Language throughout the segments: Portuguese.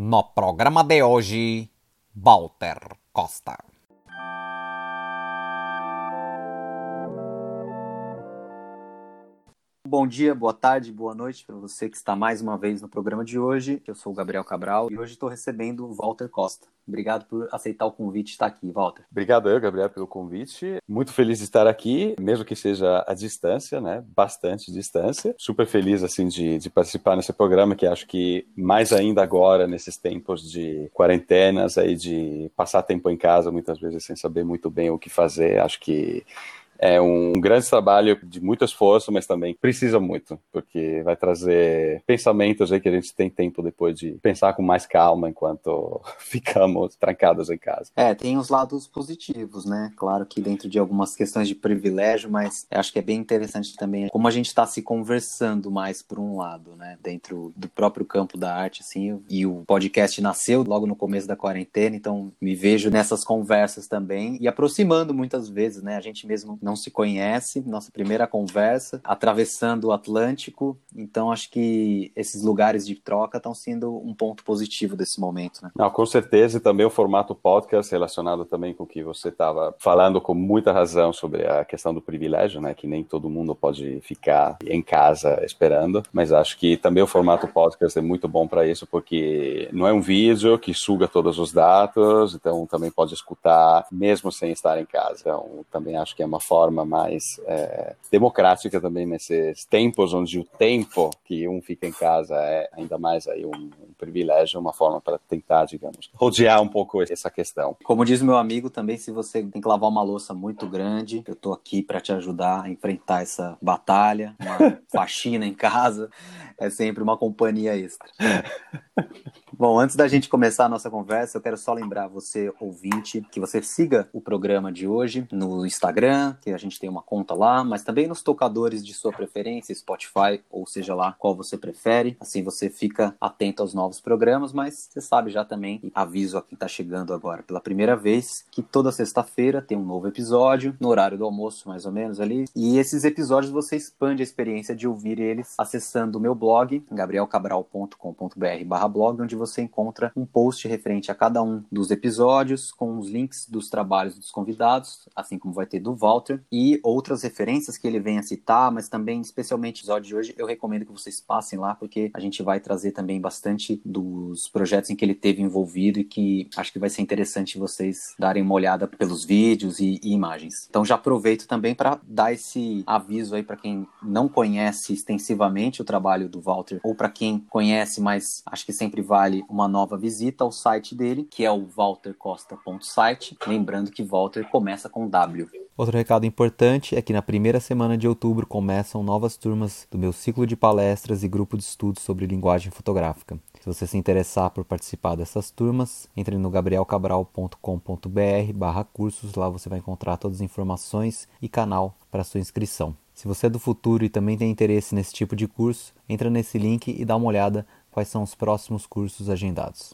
No programa de hoje, Walter Costa. Bom dia, boa tarde, boa noite para você que está mais uma vez no programa de hoje. Eu sou o Gabriel Cabral e hoje estou recebendo o Walter Costa. Obrigado por aceitar o convite de estar aqui, Walter. Obrigado eu, Gabriel, pelo convite. Muito feliz de estar aqui, mesmo que seja à distância, né? Bastante distância. Super feliz assim de, de participar nesse programa que acho que mais ainda agora nesses tempos de quarentenas aí de passar tempo em casa muitas vezes sem saber muito bem o que fazer, acho que é um grande trabalho de muito esforço, mas também precisa muito, porque vai trazer pensamentos aí que a gente tem tempo depois de pensar com mais calma enquanto ficamos trancados em casa. É, tem os lados positivos, né? Claro que dentro de algumas questões de privilégio, mas acho que é bem interessante também como a gente está se conversando mais por um lado, né? Dentro do próprio campo da arte, assim, e o podcast nasceu logo no começo da quarentena, então me vejo nessas conversas também e aproximando muitas vezes, né? A gente mesmo não se conhece, nossa primeira conversa, atravessando o Atlântico. Então, acho que esses lugares de troca estão sendo um ponto positivo desse momento. Né? Não, com certeza, e também o formato podcast relacionado também com o que você estava falando com muita razão sobre a questão do privilégio, né? Que nem todo mundo pode ficar em casa esperando, mas acho que também o formato podcast é muito bom para isso, porque não é um vídeo que suga todos os dados, então também pode escutar mesmo sem estar em casa. Então, também acho que é uma forma forma mais é, democrática também nesses tempos onde o tempo que um fica em casa é ainda mais aí um, um privilégio, uma forma para tentar, digamos, rodear um pouco essa questão. Como diz meu amigo também, se você tem que lavar uma louça muito grande, eu estou aqui para te ajudar a enfrentar essa batalha, uma faxina em casa, é sempre uma companhia extra. Bom, antes da gente começar a nossa conversa, eu quero só lembrar você, ouvinte, que você siga o programa de hoje no Instagram, que a gente tem uma conta lá, mas também nos tocadores de sua preferência, Spotify, ou seja lá qual você prefere. Assim você fica atento aos novos programas, mas você sabe já também, aviso a quem está chegando agora pela primeira vez, que toda sexta-feira tem um novo episódio, no horário do almoço, mais ou menos ali. E esses episódios você expande a experiência de ouvir eles acessando o meu blog, gabrielcabral.com.br/blog, onde você você encontra um post referente a cada um dos episódios, com os links dos trabalhos dos convidados, assim como vai ter do Walter, e outras referências que ele venha citar, mas também, especialmente no episódio de hoje, eu recomendo que vocês passem lá, porque a gente vai trazer também bastante dos projetos em que ele teve envolvido e que acho que vai ser interessante vocês darem uma olhada pelos vídeos e, e imagens. Então já aproveito também para dar esse aviso aí para quem não conhece extensivamente o trabalho do Walter, ou para quem conhece, mas acho que sempre vale uma nova visita ao site dele, que é o waltercosta.site. Lembrando que Walter começa com W. Outro recado importante é que na primeira semana de outubro começam novas turmas do meu ciclo de palestras e grupo de estudos sobre linguagem fotográfica. Se você se interessar por participar dessas turmas, entre no gabrielcabral.com.br barra cursos, lá você vai encontrar todas as informações e canal para sua inscrição. Se você é do futuro e também tem interesse nesse tipo de curso, entra nesse link e dá uma olhada quais são os próximos cursos agendados.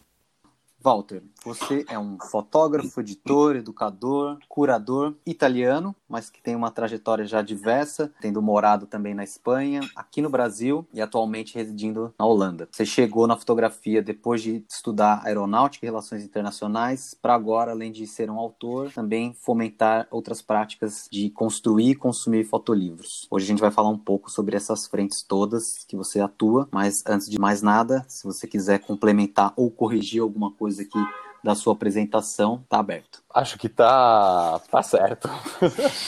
Walter, você é um fotógrafo, editor, educador, curador italiano, mas que tem uma trajetória já diversa, tendo morado também na Espanha, aqui no Brasil e atualmente residindo na Holanda. Você chegou na fotografia depois de estudar aeronáutica e relações internacionais, para agora, além de ser um autor, também fomentar outras práticas de construir e consumir fotolivros. Hoje a gente vai falar um pouco sobre essas frentes todas que você atua, mas antes de mais nada, se você quiser complementar ou corrigir alguma coisa aqui da sua apresentação, tá aberto. Acho que tá, tá certo.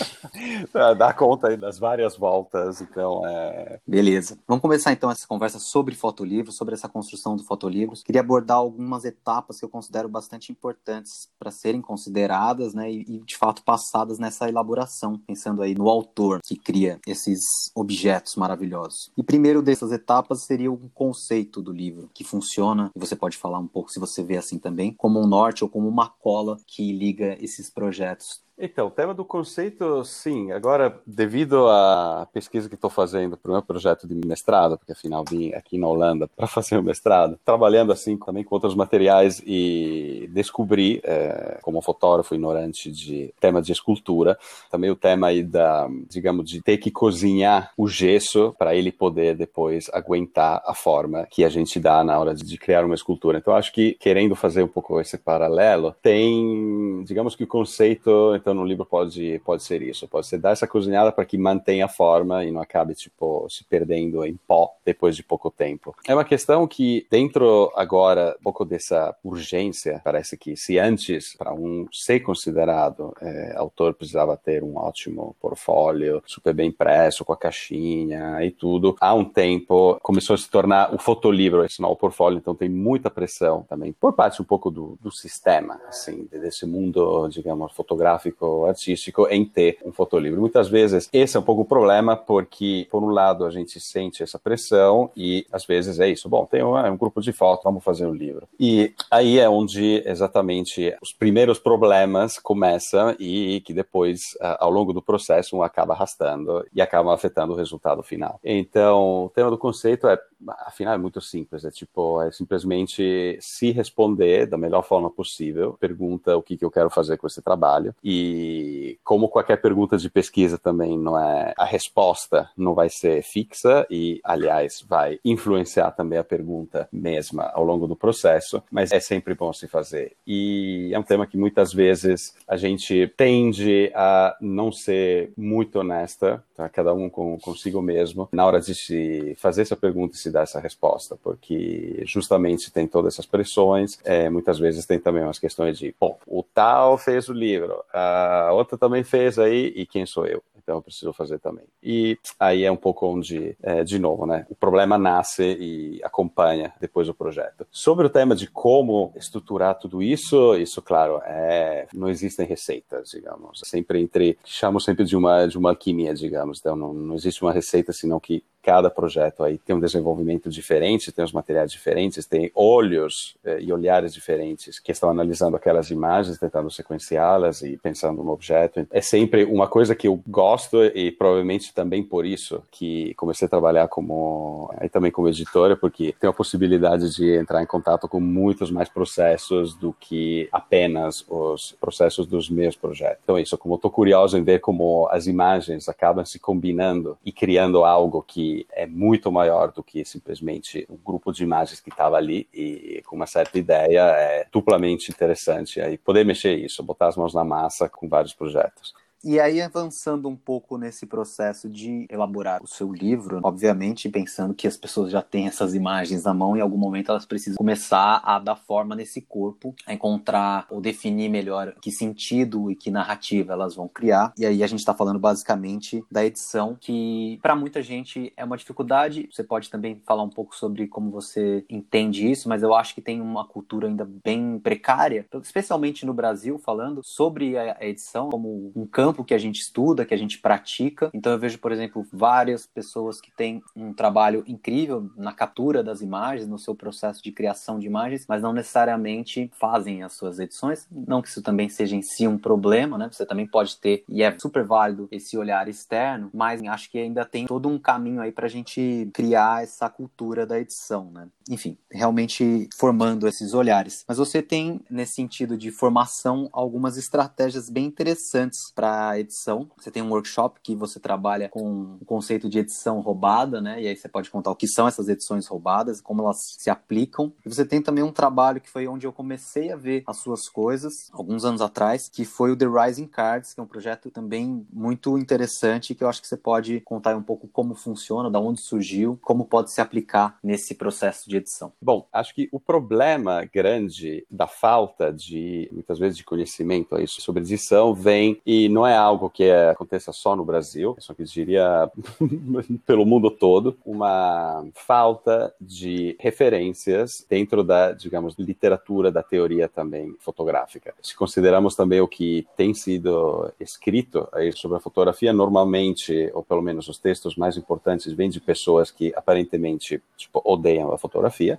Dá conta aí das várias voltas, então é. Beleza. Vamos começar então essa conversa sobre fotolivros, sobre essa construção do fotolivros. Queria abordar algumas etapas que eu considero bastante importantes para serem consideradas, né, e, e de fato passadas nessa elaboração, pensando aí no autor que cria esses objetos maravilhosos. E primeiro dessas etapas seria o conceito do livro, que funciona, e você pode falar um pouco se você vê assim também, como um norte ou como uma cola que liga esses projetos Então, o tema do conceito, sim. Agora, devido à pesquisa que estou fazendo para o meu projeto de mestrado, porque afinal vim aqui na Holanda para fazer o mestrado, trabalhando assim também com outros materiais e descobri, é, como fotógrafo ignorante de tema de escultura, também o tema aí da, digamos, de ter que cozinhar o gesso para ele poder depois aguentar a forma que a gente dá na hora de criar uma escultura. Então, acho que querendo fazer um pouco esse paralelo, tem, digamos que o conceito então no livro pode, pode ser isso, pode ser dar essa cozinhada para que mantenha a forma e não acabe tipo se perdendo em pó depois de pouco tempo. É uma questão que dentro agora um pouco dessa urgência, parece que se antes para um ser considerado é, autor precisava ter um ótimo portfólio, super bem impresso com a caixinha e tudo, há um tempo começou a se tornar o fotolivro esse novo portfólio, então tem muita pressão também por parte um pouco do, do sistema, assim, desse mundo, digamos, fotográfico artístico em ter um fotolivro. Muitas vezes esse é um pouco o problema, porque, por um lado, a gente sente essa pressão e, às vezes, é isso. Bom, tem um, um grupo de fotos, vamos fazer um livro. E aí é onde, exatamente, os primeiros problemas começam e que depois, ao longo do processo, um acaba arrastando e acaba afetando o resultado final. Então, o tema do conceito é, afinal, é muito simples. É tipo, é simplesmente se responder da melhor forma possível, pergunta o que, que eu quero fazer com esse trabalho e como qualquer pergunta de pesquisa também não é a resposta não vai ser fixa e aliás vai influenciar também a pergunta mesma ao longo do processo, mas é sempre bom se fazer. E é um tema que muitas vezes a gente tende a não ser muito honesta, tá? cada um com consigo mesmo na hora de se fazer essa pergunta e se dar essa resposta, porque justamente tem todas essas pressões, é, muitas vezes tem também umas questões de, bom, o tal fez o livro, a outra também fez aí, e quem sou eu? Então eu preciso fazer também. E aí é um pouco onde, é, de novo, né? O problema nasce e acompanha depois o projeto. Sobre o tema de como estruturar tudo isso, isso, claro, é, não existem receitas, digamos. Sempre entre, chamo sempre de uma, de uma alquimia, digamos. Então não, não existe uma receita, senão que cada projeto aí tem um desenvolvimento diferente, tem os materiais diferentes, tem olhos eh, e olhares diferentes que estão analisando aquelas imagens, tentando sequenciá-las e pensando no objeto. É sempre uma coisa que eu gosto e provavelmente também por isso que comecei a trabalhar como aí também como editora, porque tem a possibilidade de entrar em contato com muitos mais processos do que apenas os processos dos meus projetos. Então é isso, como estou curioso em ver como as imagens acabam se combinando e criando algo que é muito maior do que simplesmente um grupo de imagens que estava ali e com uma certa ideia é duplamente interessante aí poder mexer isso, botar as mãos na massa com vários projetos. E aí, avançando um pouco nesse processo de elaborar o seu livro, obviamente pensando que as pessoas já têm essas imagens na mão, em algum momento elas precisam começar a dar forma nesse corpo, a encontrar ou definir melhor que sentido e que narrativa elas vão criar. E aí a gente está falando basicamente da edição, que para muita gente é uma dificuldade. Você pode também falar um pouco sobre como você entende isso, mas eu acho que tem uma cultura ainda bem precária, especialmente no Brasil, falando sobre a edição como um campo campo que a gente estuda, que a gente pratica. Então eu vejo, por exemplo, várias pessoas que têm um trabalho incrível na captura das imagens, no seu processo de criação de imagens, mas não necessariamente fazem as suas edições. Não que isso também seja em si um problema, né? Você também pode ter, e é super válido esse olhar externo, mas acho que ainda tem todo um caminho aí para a gente criar essa cultura da edição, né? Enfim, realmente formando esses olhares. Mas você tem, nesse sentido de formação, algumas estratégias bem interessantes para edição. Você tem um workshop que você trabalha com o conceito de edição roubada, né? E aí você pode contar o que são essas edições roubadas, como elas se aplicam. E você tem também um trabalho que foi onde eu comecei a ver as suas coisas, alguns anos atrás, que foi o The Rising Cards, que é um projeto também muito interessante, que eu acho que você pode contar um pouco como funciona, da onde surgiu, como pode se aplicar nesse processo de edição. Bom, acho que o problema grande da falta de, muitas vezes, de conhecimento aí sobre edição vem, e não não é algo que é, aconteça só no Brasil, só que diria pelo mundo todo, uma falta de referências dentro da, digamos, literatura da teoria também fotográfica. Se consideramos também o que tem sido escrito sobre a fotografia, normalmente, ou pelo menos os textos mais importantes, vêm de pessoas que aparentemente tipo, odeiam a fotografia,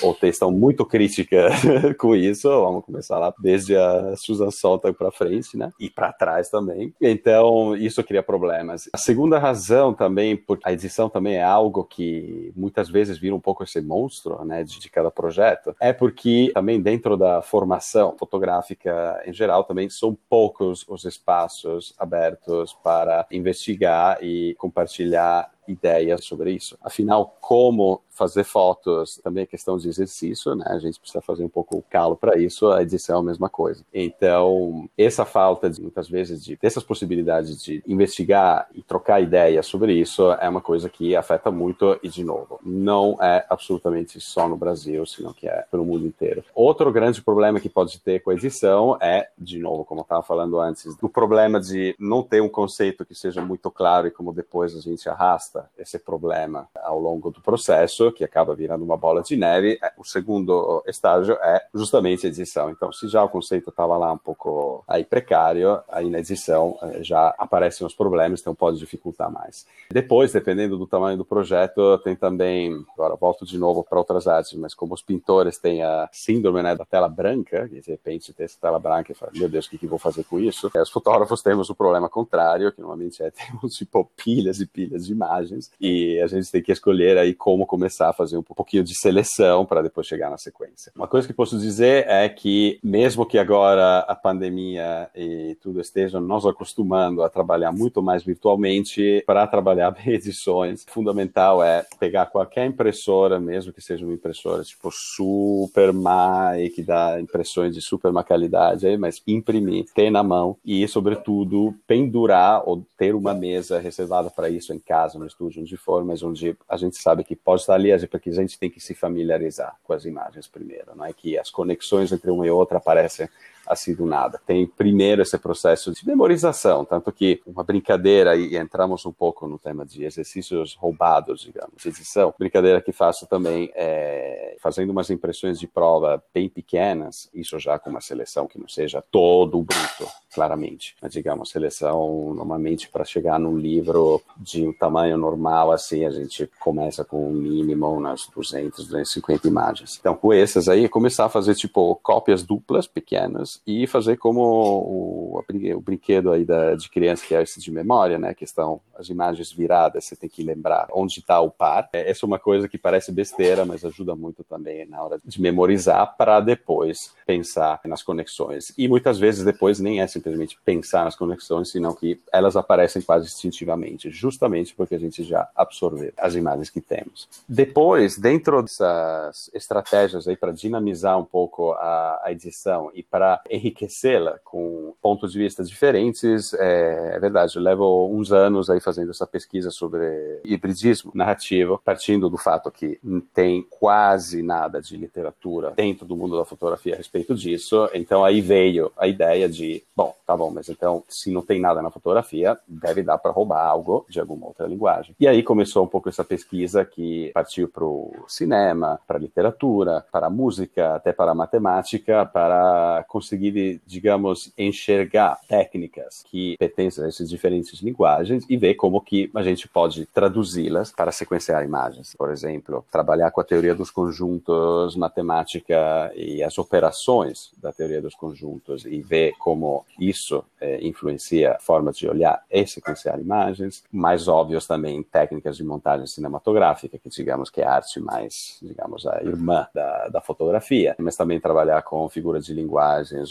ou estão muito críticas com isso. Vamos começar lá desde a Susan Sontag para frente, né? E para trás também. Então, isso cria problemas. A segunda razão também, porque a edição também é algo que muitas vezes vira um pouco esse monstro, né, de, de cada projeto, é porque também dentro da formação fotográfica em geral também são poucos os espaços abertos para investigar e compartilhar ideias sobre isso. Afinal, como fazer fotos também é questão de exercício, né? A gente precisa fazer um pouco o calo para isso, a edição é a mesma coisa. Então, essa falta de muitas vezes de dessas possibilidades de investigar e trocar ideias sobre isso é uma coisa que afeta muito e de novo, não é absolutamente só no Brasil, senão que é pelo mundo inteiro. Outro grande problema que pode ter com a edição é, de novo, como eu estava falando antes, o problema de não ter um conceito que seja muito claro e como depois a gente arrasta esse problema ao longo do processo, que acaba virando uma bola de neve. É, o segundo estágio é justamente a edição. Então, se já o conceito estava lá um pouco aí precário, aí na edição eh, já aparecem os problemas, então pode dificultar mais. Depois, dependendo do tamanho do projeto, tem também, agora volto de novo para outras artes, mas como os pintores têm a síndrome né, da tela branca, que de repente tem essa tela branca e fala, meu Deus, o que, que vou fazer com isso? Os fotógrafos temos o problema contrário, que normalmente é temos tipo pilhas e pilhas de imagens e a gente tem que escolher aí como começar a fazer um pouquinho de seleção para depois chegar na sequência. Uma coisa que posso dizer é que mesmo que agora a pandemia e tudo estejam nos acostumando a trabalhar muito mais virtualmente, para trabalhar bem edições, fundamental é pegar qualquer impressora, mesmo que seja uma impressora tipo super mai, que dá impressões de super má qualidade, mas imprimir, ter na mão e, sobretudo, pendurar ou ter uma mesa reservada para isso em casa, no estúdio, onde for, mas onde a gente sabe que pode estar ali, porque a gente tem que se familiarizar com as imagens primeiro, não é? Que as conexões entre uma e outra aparecem assim do nada. Tem primeiro esse processo de memorização, tanto que uma brincadeira, e entramos um pouco no tema de exercícios roubados, digamos, edição, brincadeira que faço também é fazendo umas impressões de prova bem pequenas, isso já com uma seleção que não seja todo bruto, claramente, mas digamos, seleção normalmente para chegar num livro de um tamanho normal, assim, a gente começa com um mínimo umas 200, 250 imagens. Então, com essas aí, começar a fazer, tipo, cópias duplas pequenas e fazer como o, o brinquedo aí da, de criança que é esse de memória, né? Que estão as imagens viradas, você tem que lembrar onde está o par. É, essa é uma coisa que parece besteira, mas ajuda muito também na hora de memorizar para depois pensar nas conexões. E muitas vezes depois nem é simplesmente pensar nas conexões, senão que elas aparecem quase instintivamente, justamente porque a gente já absorveu as imagens que temos. Depois, dentro dessas estratégias aí para dinamizar um pouco a, a edição e para enriquecê-la com pontos de vista diferentes. É, é, verdade, eu levo uns anos aí fazendo essa pesquisa sobre hibridismo narrativo, partindo do fato que não tem quase nada de literatura dentro do mundo da fotografia a respeito disso. Então aí veio a ideia de, bom, tá bom, mas então se não tem nada na fotografia, deve dar para roubar algo de alguma outra linguagem. E aí começou um pouco essa pesquisa que partiu para o cinema, para a literatura, para a música, até para a matemática, para conseguir conseguir, digamos, enxergar técnicas que pertencem a essas diferentes linguagens e ver como que a gente pode traduzi-las para sequenciar imagens. Por exemplo, trabalhar com a teoria dos conjuntos, matemática e as operações da teoria dos conjuntos e ver como isso é, influencia a forma de olhar e sequenciar imagens. Mais óbvios também técnicas de montagem cinematográfica, que digamos que é a arte mais, digamos, a irmã da, da fotografia, mas também trabalhar com figuras de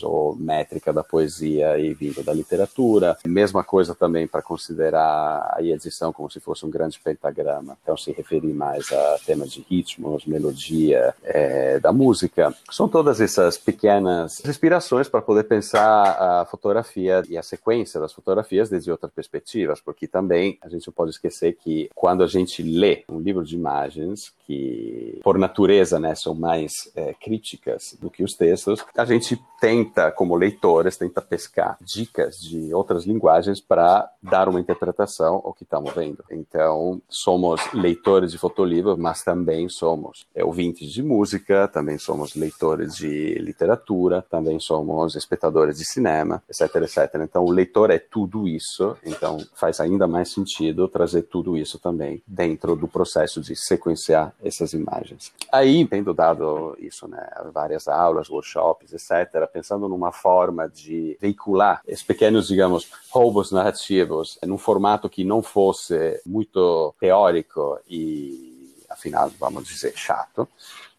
ou métrica da poesia e vindo da literatura. Mesma coisa também para considerar a edição como se fosse um grande pentagrama. Então, se referir mais a temas de ritmos, melodia é, da música. São todas essas pequenas inspirações para poder pensar a fotografia e a sequência das fotografias desde outras perspectivas, porque também a gente não pode esquecer que quando a gente lê um livro de imagens, que por natureza né, são mais é, críticas do que os textos, a gente tenta, como leitores, tenta pescar dicas de outras linguagens para dar uma interpretação ao que estamos vendo. Então, somos leitores de fotolivro, mas também somos ouvintes de música, também somos leitores de literatura, também somos espectadores de cinema, etc, etc. Então, o leitor é tudo isso, então faz ainda mais sentido trazer tudo isso também dentro do processo de sequenciar essas imagens. Aí, tendo dado isso, né, várias aulas, workshops, etc., pensando numa forma de veicular esses pequenos, digamos, roubos narrativos num formato que não fosse muito teórico e, afinal, vamos dizer, chato,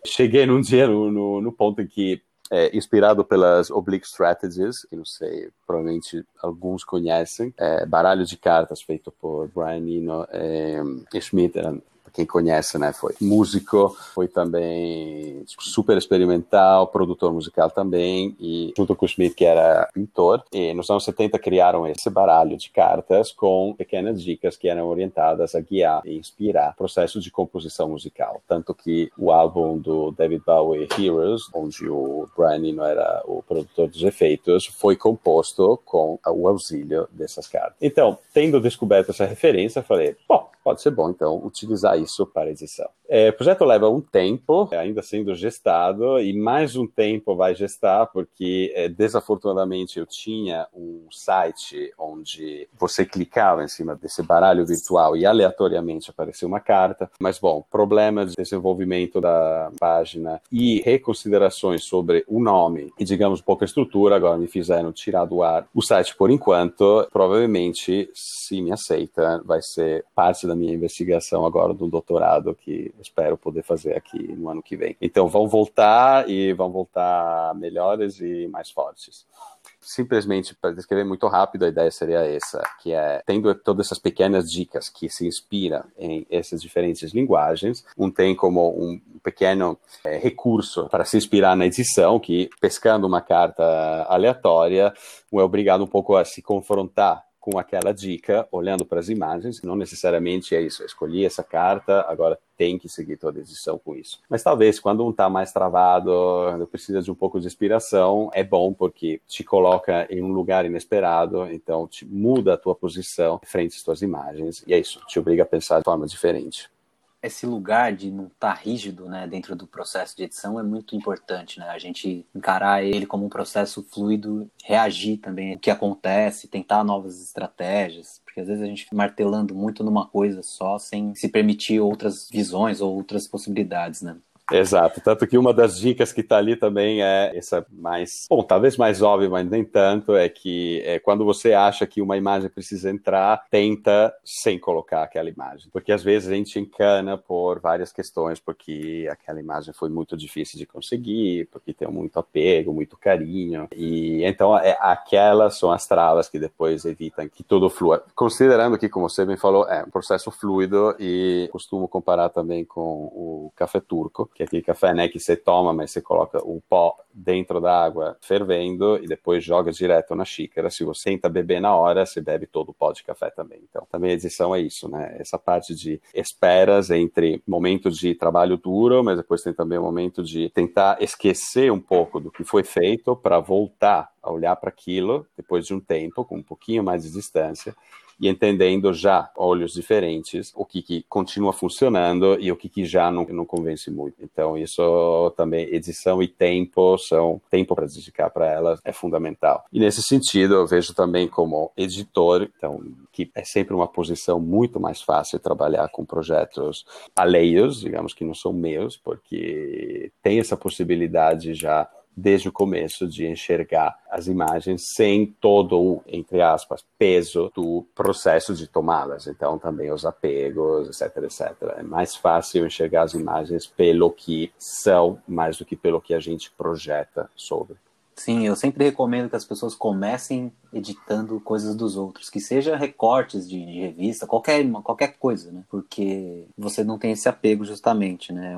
cheguei num dia no, no, no ponto em que é, inspirado pelas Oblique Strategies, que não sei, provavelmente alguns conhecem, é, baralho de cartas feito por Brian Eno é, e Schmidt, quem conhece, né, foi músico, foi também tipo, super experimental, produtor musical também, e junto com o Schmidt, que era pintor, e nos anos 70 criaram esse baralho de cartas com pequenas dicas que eram orientadas a guiar e inspirar o processo de composição musical. Tanto que o álbum do David Bowie, Heroes, onde o Brian Eno era o produtor dos efeitos, foi composto com o auxílio dessas cartas. Então, tendo descoberto essa referência, falei, bom, pode ser bom, então, utilizar isso para edição. É, o projeto leva um tempo, ainda sendo gestado, e mais um tempo vai gestar, porque é, desafortunadamente eu tinha um site onde você clicava em cima desse baralho virtual e aleatoriamente aparecia uma carta. Mas, bom, problemas de desenvolvimento da página e reconsiderações sobre o nome e, digamos, pouca estrutura, agora me fizeram tirar do ar o site por enquanto. Provavelmente, se me aceita, vai ser parte da minha investigação agora do doutorado que espero poder fazer aqui no ano que vem. Então vão voltar e vão voltar melhores e mais fortes simplesmente para descrever muito rápido, a ideia seria essa, que é tendo todas essas pequenas dicas que se inspiram em essas diferentes linguagens, um tem como um pequeno é, recurso para se inspirar na edição, que pescando uma carta aleatória, um é obrigado um pouco a se confrontar com aquela dica, olhando para as imagens, não necessariamente é isso, escolhi essa carta, agora tem que seguir toda a edição com isso. Mas talvez quando um está mais travado, precisa de um pouco de inspiração, é bom porque te coloca em um lugar inesperado, então te muda a tua posição frente às tuas imagens, e é isso, te obriga a pensar de forma diferente esse lugar de não estar tá rígido né, dentro do processo de edição é muito importante, né? A gente encarar ele como um processo fluido, reagir também ao que acontece, tentar novas estratégias, porque às vezes a gente fica martelando muito numa coisa só, sem se permitir outras visões ou outras possibilidades, né? Exato, tanto que uma das dicas que está ali também é essa mais, bom, talvez mais óbvia, mas nem tanto, é que é, quando você acha que uma imagem precisa entrar, tenta sem colocar aquela imagem, porque às vezes a gente encana por várias questões, porque aquela imagem foi muito difícil de conseguir, porque tem muito apego, muito carinho, e então é, aquelas são as travas que depois evitam que tudo flua. Considerando que, como você bem falou, é um processo fluido e costumo comparar também com o café turco, que é aquele café né, que você toma, mas você coloca o pó dentro da água fervendo e depois joga direto na xícara. Se você tenta beber na hora, você bebe todo o pó de café também. Então, também a edição é isso, né? Essa parte de esperas entre momentos de trabalho duro, mas depois tem também o momento de tentar esquecer um pouco do que foi feito para voltar a olhar para aquilo depois de um tempo, com um pouquinho mais de distância e entendendo já olhos diferentes o que, que continua funcionando e o que, que já não, não convence muito. Então, isso também, edição e tempo são tempo para dedicar para elas é fundamental. E nesse sentido, eu vejo também como editor, então, que é sempre uma posição muito mais fácil trabalhar com projetos alheios, digamos que não são meus, porque tem essa possibilidade já desde o começo de enxergar as imagens sem todo o, entre aspas, peso do processo de tomá-las. Então, também os apegos, etc, etc. É mais fácil enxergar as imagens pelo que são, mais do que pelo que a gente projeta sobre. Sim, eu sempre recomendo que as pessoas comecem editando coisas dos outros, que seja recortes de, de revista, qualquer, qualquer coisa, né? Porque você não tem esse apego justamente, né?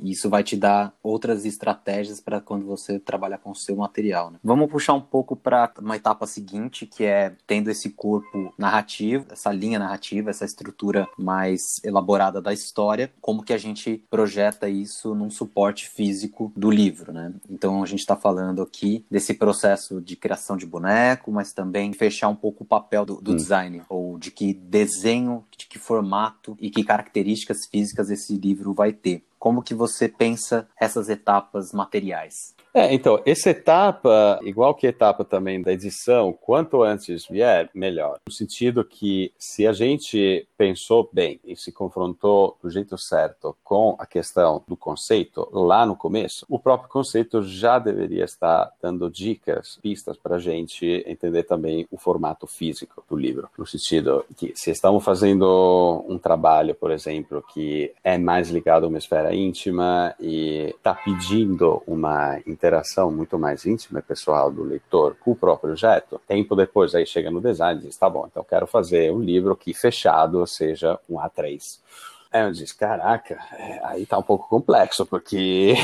Isso vai te dar outras estratégias para quando você trabalhar com o seu material, né? Vamos puxar um pouco para uma etapa seguinte, que é tendo esse corpo narrativo, essa linha narrativa, essa estrutura mais elaborada da história, como que a gente projeta isso num suporte físico do livro, né? Então a gente está falando aqui desse processo de criação de boneco, mas também fechar um pouco o papel do, do hum. design, ou de que desenho, de que formato e que características físicas esse livro vai ter. Como que você pensa essas etapas materiais? É, então, essa etapa, igual que a etapa também da edição, quanto antes vier, melhor. No sentido que se a gente pensou bem e se confrontou do jeito certo com a questão do conceito lá no começo, o próprio conceito já deveria estar dando dicas, pistas para a gente entender também o formato físico do livro. No sentido que se estamos fazendo um trabalho, por exemplo, que é mais ligado a uma esfera íntima e está pedindo uma interação muito mais íntima e pessoal do leitor com o próprio objeto, tempo depois aí chega no design e diz, tá bom, então quero fazer um livro que fechado seja um A3. Aí eu disse, caraca, é, aí tá um pouco complexo, porque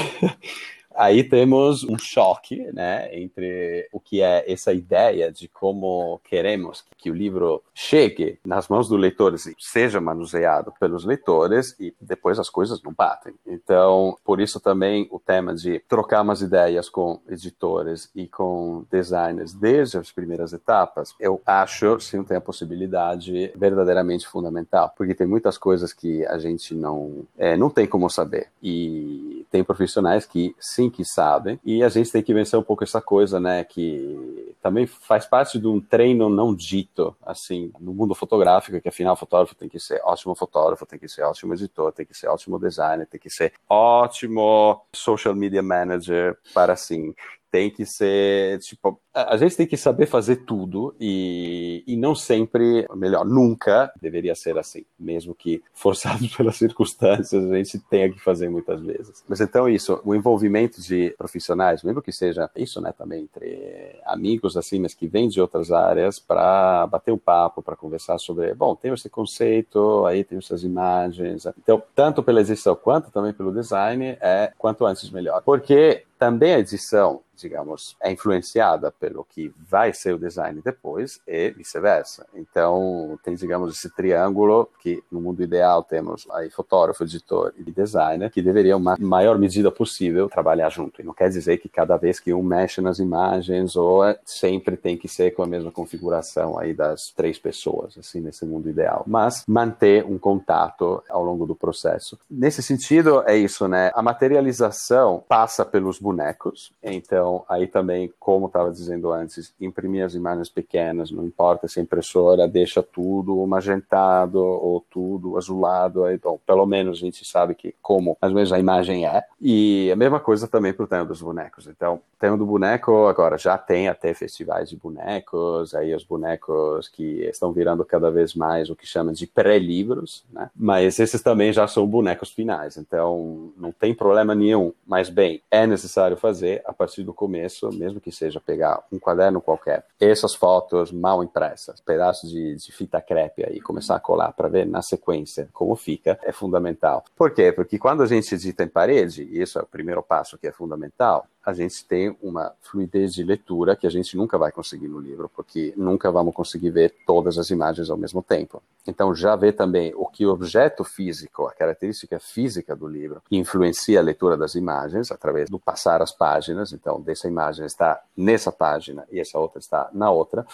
aí temos um choque, né, entre o que é essa ideia de como queremos que o livro chegue nas mãos dos leitores e seja manuseado pelos leitores e depois as coisas não batem. Então, por isso também o tema de trocar umas ideias com editores e com designers desde as primeiras etapas, eu acho, sim, tem a possibilidade verdadeiramente fundamental, porque tem muitas coisas que a gente não, é, não tem como saber e tem profissionais que sim que sabem. E a gente tem que vencer um pouco essa coisa, né? Que também faz parte de um treino não dito, assim, no mundo fotográfico, que afinal o fotógrafo tem que ser ótimo fotógrafo, tem que ser ótimo editor, tem que ser ótimo designer, tem que ser ótimo social media manager para, assim, tem que ser, tipo, a gente tem que saber fazer tudo e, e não sempre, melhor, nunca deveria ser assim, mesmo que forçado pelas circunstâncias a gente tenha que fazer muitas vezes. Mas então isso, o envolvimento de profissionais, mesmo que seja isso, né, também entre amigos assim, mas que vêm de outras áreas para bater um papo, para conversar sobre, bom, tem esse conceito, aí tem essas imagens. Então, tanto pela edição quanto também pelo design, é quanto antes melhor. Porque também a edição, digamos, é influenciada pelo que vai ser o design depois e vice-versa. Então, tem, digamos, esse triângulo que no mundo ideal temos aí fotógrafo, editor e designer, que deveriam, na maior medida possível, trabalhar junto. E não quer dizer que cada vez que um mexe nas imagens ou é, sempre tem que ser com a mesma configuração aí das três pessoas, assim, nesse mundo ideal. Mas manter um contato ao longo do processo. Nesse sentido, é isso, né? A materialização passa pelos bonecos, então aí também, como estava dizendo antes, imprimir as imagens pequenas, não importa se a impressora deixa tudo magentado ou tudo azulado, bom, pelo menos a gente sabe que como ou menos a imagem é. E a mesma coisa também para o tema dos bonecos. Então, tema do boneco agora já tem até festivais de bonecos, aí os bonecos que estão virando cada vez mais o que chamam de pré-livros, né? Mas esses também já são bonecos finais, então não tem problema nenhum. Mas bem, é necessário fazer a partir do começo, mesmo que seja pegar um caderno qualquer, essas fotos mal impressas, pedaços de, de fita crepe aí, começar a colar para ver na sequência como fica, é fundamental. Por quê? Porque quando a gente edita em parede, e isso é o primeiro passo que é fundamental, a gente tem uma fluidez de leitura que a gente nunca vai conseguir no livro, porque nunca vamos conseguir ver todas as imagens ao mesmo tempo. Então, já vê também o que o objeto físico, a característica física do livro, influencia a leitura das imagens através do passar as páginas. Então, dessa imagem está nessa página e essa outra está na outra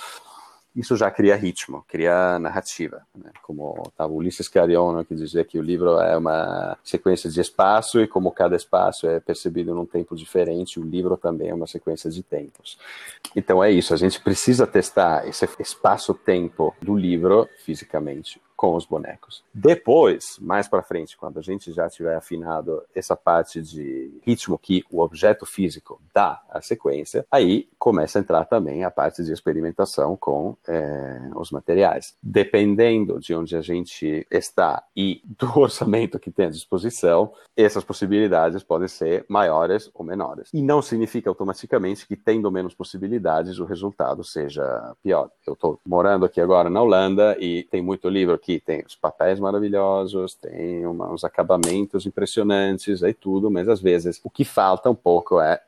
isso já cria ritmo, cria narrativa. Né? Como estava Ulisses Cariono, que dizia que o livro é uma sequência de espaço e como cada espaço é percebido num tempo diferente, o livro também é uma sequência de tempos. Então é isso, a gente precisa testar esse espaço-tempo do livro fisicamente com os bonecos. Depois, mais para frente, quando a gente já tiver afinado essa parte de ritmo que o objeto físico dá à sequência, aí começa a entrar também a parte de experimentação com é, os materiais. Dependendo de onde a gente está e do orçamento que tem à disposição, essas possibilidades podem ser maiores ou menores. E não significa automaticamente que, tendo menos possibilidades, o resultado seja pior. Eu estou morando aqui agora na Holanda e tem muito livro tem os papéis maravilhosos, tem uma, uns acabamentos impressionantes, aí tudo, mas às vezes o que falta um pouco é,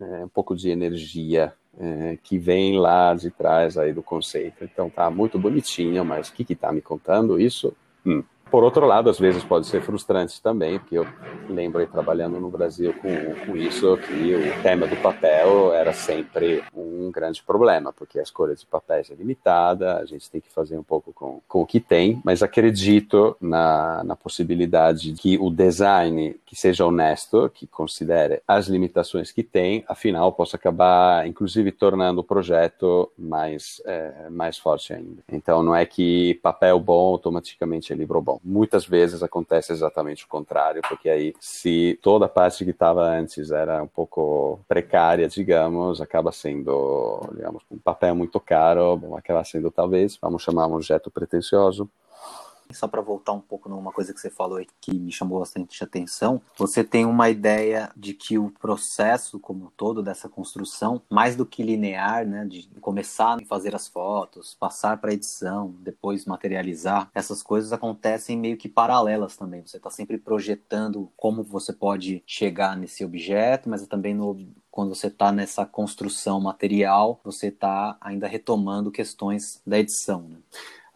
é um pouco de energia é, que vem lá de trás aí do conceito. Então tá muito bonitinho, mas o que que tá me contando isso? Hum. Por outro lado, às vezes pode ser frustrante também, porque eu lembro aí trabalhando no Brasil com, com isso, que o tema do papel era sempre um grande problema, porque a escolha de papéis é limitada, a gente tem que fazer um pouco com, com o que tem, mas acredito na, na possibilidade que o design que seja honesto, que considere as limitações que tem, afinal possa acabar, inclusive, tornando o projeto mais, é, mais forte ainda. Então, não é que papel bom automaticamente é livro bom muitas vezes acontece exatamente o contrário, porque aí, se toda a parte que estava antes era um pouco precária, digamos, acaba sendo, digamos, um papel muito caro, acaba sendo, talvez, vamos chamar um objeto pretensioso, só para voltar um pouco numa coisa que você falou aí que me chamou bastante atenção, você tem uma ideia de que o processo como todo dessa construção, mais do que linear, né, de começar a fazer as fotos, passar para edição, depois materializar, essas coisas acontecem meio que paralelas também. Você está sempre projetando como você pode chegar nesse objeto, mas também no quando você está nessa construção material, você está ainda retomando questões da edição. Né?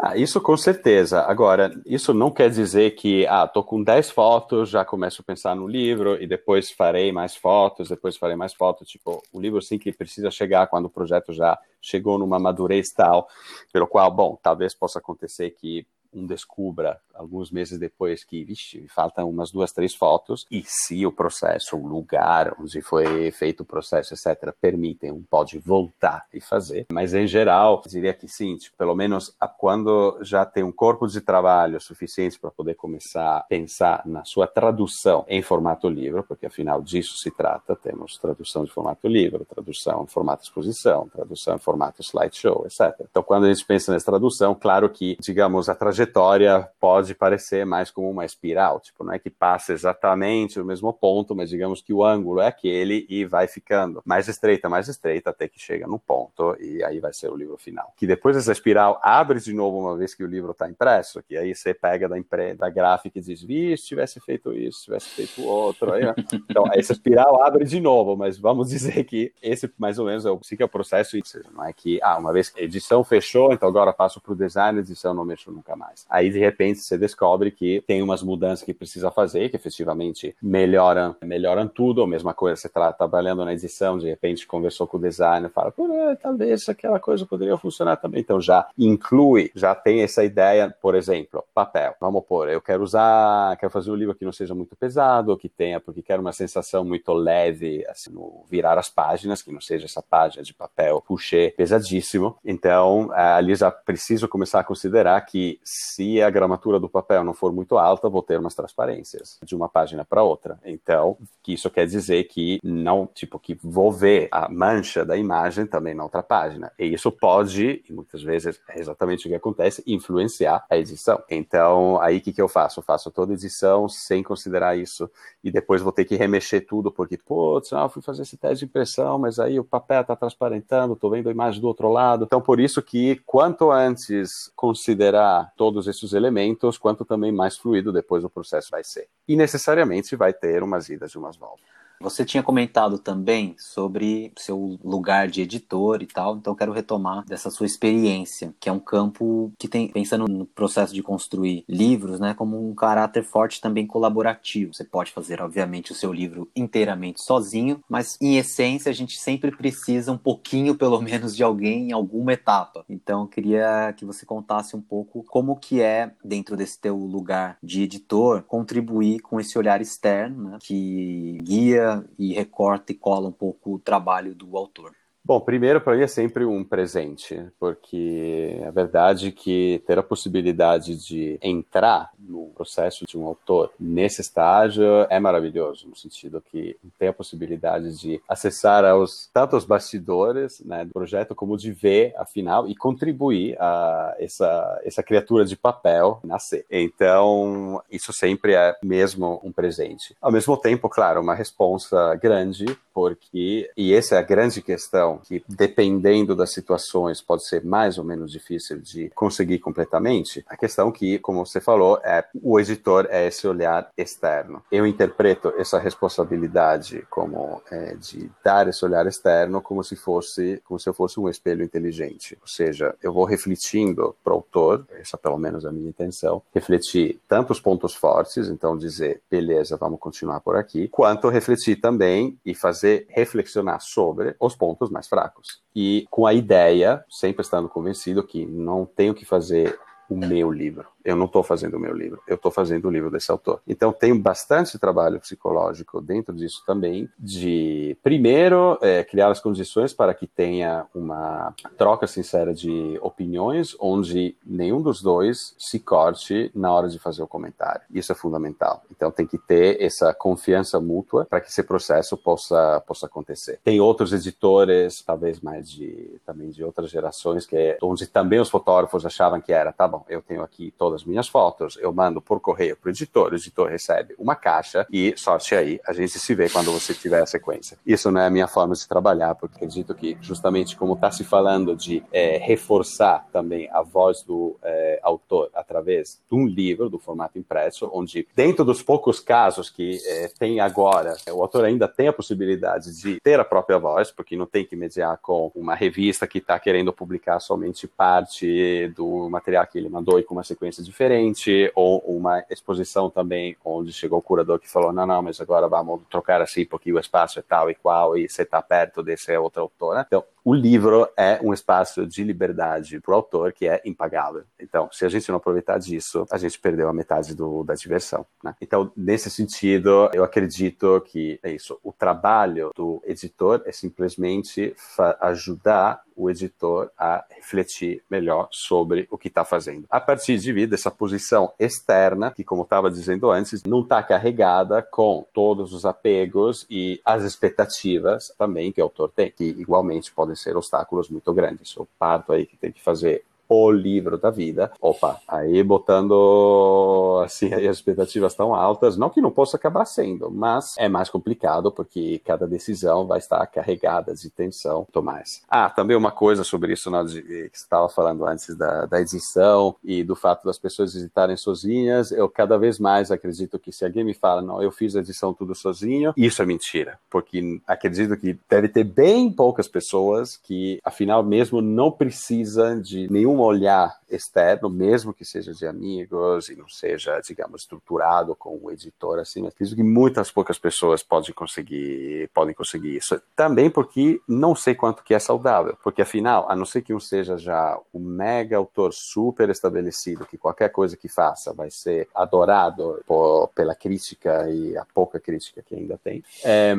Ah, isso com certeza. Agora, isso não quer dizer que, ah, tô com 10 fotos, já começo a pensar no livro e depois farei mais fotos, depois farei mais fotos. Tipo, o livro sim que precisa chegar quando o projeto já chegou numa madurez tal, pelo qual, bom, talvez possa acontecer que um descubra alguns meses depois que, vixe, faltam umas duas, três fotos, e se o processo, o lugar onde foi feito o processo, etc., permitem, um pode voltar e fazer. Mas, em geral, diria que sim, tipo, pelo menos quando já tem um corpo de trabalho suficiente para poder começar a pensar na sua tradução em formato livro, porque afinal disso se trata, temos tradução de formato livro, tradução em formato exposição, tradução em formato slideshow, etc. Então, quando a gente pensa nessa tradução, claro que, digamos, a trajetória pode pode parecer mais como uma espiral, tipo, não é que passa exatamente no mesmo ponto, mas digamos que o ângulo é aquele e vai ficando mais estreita, mais estreita, até que chega no ponto e aí vai ser o livro final. Que depois essa espiral abre de novo uma vez que o livro está impresso, que aí você pega da, impre... da gráfica e diz, vixe, tivesse feito isso, tivesse feito outro. Aí, então, essa espiral abre de novo, mas vamos dizer que esse mais ou menos é o, que é o processo, não é que, ah, uma vez que a edição fechou, então agora passo para o design, edição não mexo nunca mais. Aí, de repente, você descobre que tem umas mudanças que precisa fazer, que efetivamente melhoram, melhoram tudo. A mesma coisa, você está trabalhando na edição, de repente conversou com o designer, fala, é, talvez aquela coisa poderia funcionar também. Então já inclui, já tem essa ideia, por exemplo, papel. Vamos pôr, eu quero usar, quero fazer um livro que não seja muito pesado, que tenha, porque quero uma sensação muito leve, assim, no virar as páginas, que não seja essa página de papel puxê pesadíssimo. Então, ali já preciso começar a considerar que se a gramatura do papel não for muito alta, vou ter umas transparências de uma página para outra. Então, que isso quer dizer que não, tipo, que vou ver a mancha da imagem também na outra página. E isso pode, e muitas vezes é exatamente o que acontece, influenciar a edição. Então, aí o que, que eu faço? Eu faço toda a edição sem considerar isso. E depois vou ter que remexer tudo, porque, putz, não, fui fazer esse teste de impressão, mas aí o papel está transparentando, estou vendo a imagem do outro lado. Então, por isso que quanto antes considerar todos esses elementos, quanto também mais fluido depois o processo vai ser. E necessariamente vai ter umas idas e umas voltas. Você tinha comentado também sobre seu lugar de editor e tal, então quero retomar dessa sua experiência, que é um campo que tem, pensando no processo de construir livros, né, como um caráter forte também colaborativo. Você pode fazer, obviamente, o seu livro inteiramente sozinho, mas em essência a gente sempre precisa um pouquinho, pelo menos, de alguém em alguma etapa. Então, eu queria que você contasse um pouco como que é, dentro desse teu lugar de editor, contribuir com esse olhar externo, né, que guia e recorta e cola um pouco o trabalho do autor. Bom, primeiro para mim é sempre um presente, porque é verdade que ter a possibilidade de entrar no processo de um autor nesse estágio é maravilhoso, no sentido que tem a possibilidade de acessar aos, tanto os bastidores né, do projeto, como de ver, afinal, e contribuir a essa, essa criatura de papel nascer. Então, isso sempre é mesmo um presente. Ao mesmo tempo, claro, uma responsa grande, porque, e essa é a grande questão, que dependendo das situações pode ser mais ou menos difícil de conseguir completamente, a questão que, como você falou, é o editor é esse olhar externo. Eu interpreto essa responsabilidade como é, de dar esse olhar externo como se fosse como se eu fosse um espelho inteligente, ou seja, eu vou refletindo para o autor, essa pelo menos é a minha intenção, refletir tanto os pontos fortes, então dizer, beleza, vamos continuar por aqui, quanto refletir também e fazer reflexionar sobre os pontos mais fracos. E com a ideia, sempre estando convencido que não tenho que fazer o meu livro eu não estou fazendo o meu livro, eu estou fazendo o livro desse autor. Então tem bastante trabalho psicológico dentro disso também, de primeiro é, criar as condições para que tenha uma troca sincera de opiniões, onde nenhum dos dois se corte na hora de fazer o comentário. Isso é fundamental. Então tem que ter essa confiança mútua para que esse processo possa possa acontecer. Tem outros editores, talvez mais de também de outras gerações, que é, onde também os fotógrafos achavam que era, tá bom, eu tenho aqui todo todas as minhas fotos, eu mando por correio para o editor, o editor recebe uma caixa e sorte aí, a gente se vê quando você tiver a sequência. Isso não é a minha forma de trabalhar, porque acredito que justamente como está se falando de é, reforçar também a voz do é, autor através de um livro, do formato impresso, onde dentro dos poucos casos que é, tem agora, o autor ainda tem a possibilidade de ter a própria voz, porque não tem que mediar com uma revista que está querendo publicar somente parte do material que ele mandou e com uma sequência diferente, ou uma exposição também onde chegou o curador que falou, não, não, mas agora vamos trocar assim porque o espaço é tal e qual e você está perto desse outro autor. Né? Então, o livro é um espaço de liberdade para o autor que é impagável. Então, se a gente não aproveitar disso, a gente perdeu a metade do, da diversão. Né? Então, nesse sentido, eu acredito que é isso. O trabalho do editor é simplesmente ajudar o editor a refletir melhor sobre o que está fazendo. A partir de vida, essa posição externa, que, como estava dizendo antes, não está carregada com todos os apegos e as expectativas também que o autor tem, que igualmente podem ser obstáculos muito grandes. O parto aí que tem que fazer o livro da vida. Opa, aí botando assim as expectativas tão altas, não que não possa acabar sendo, mas é mais complicado porque cada decisão vai estar carregada de tensão muito mais. Ah, também uma coisa sobre isso que você estava falando antes da, da edição e do fato das pessoas editarem sozinhas, eu cada vez mais acredito que se alguém me fala, não, eu fiz a edição tudo sozinho, isso é mentira, porque acredito que deve ter bem poucas pessoas que, afinal, mesmo não precisam de nenhum olhar externo, mesmo que seja de amigos e não seja, digamos, estruturado com o editor, assim, acredito que muitas poucas pessoas podem conseguir, podem conseguir isso. Também porque não sei quanto que é saudável, porque afinal, a não ser que um seja já um mega autor super estabelecido, que qualquer coisa que faça vai ser adorado por, pela crítica e a pouca crítica que ainda tem. É,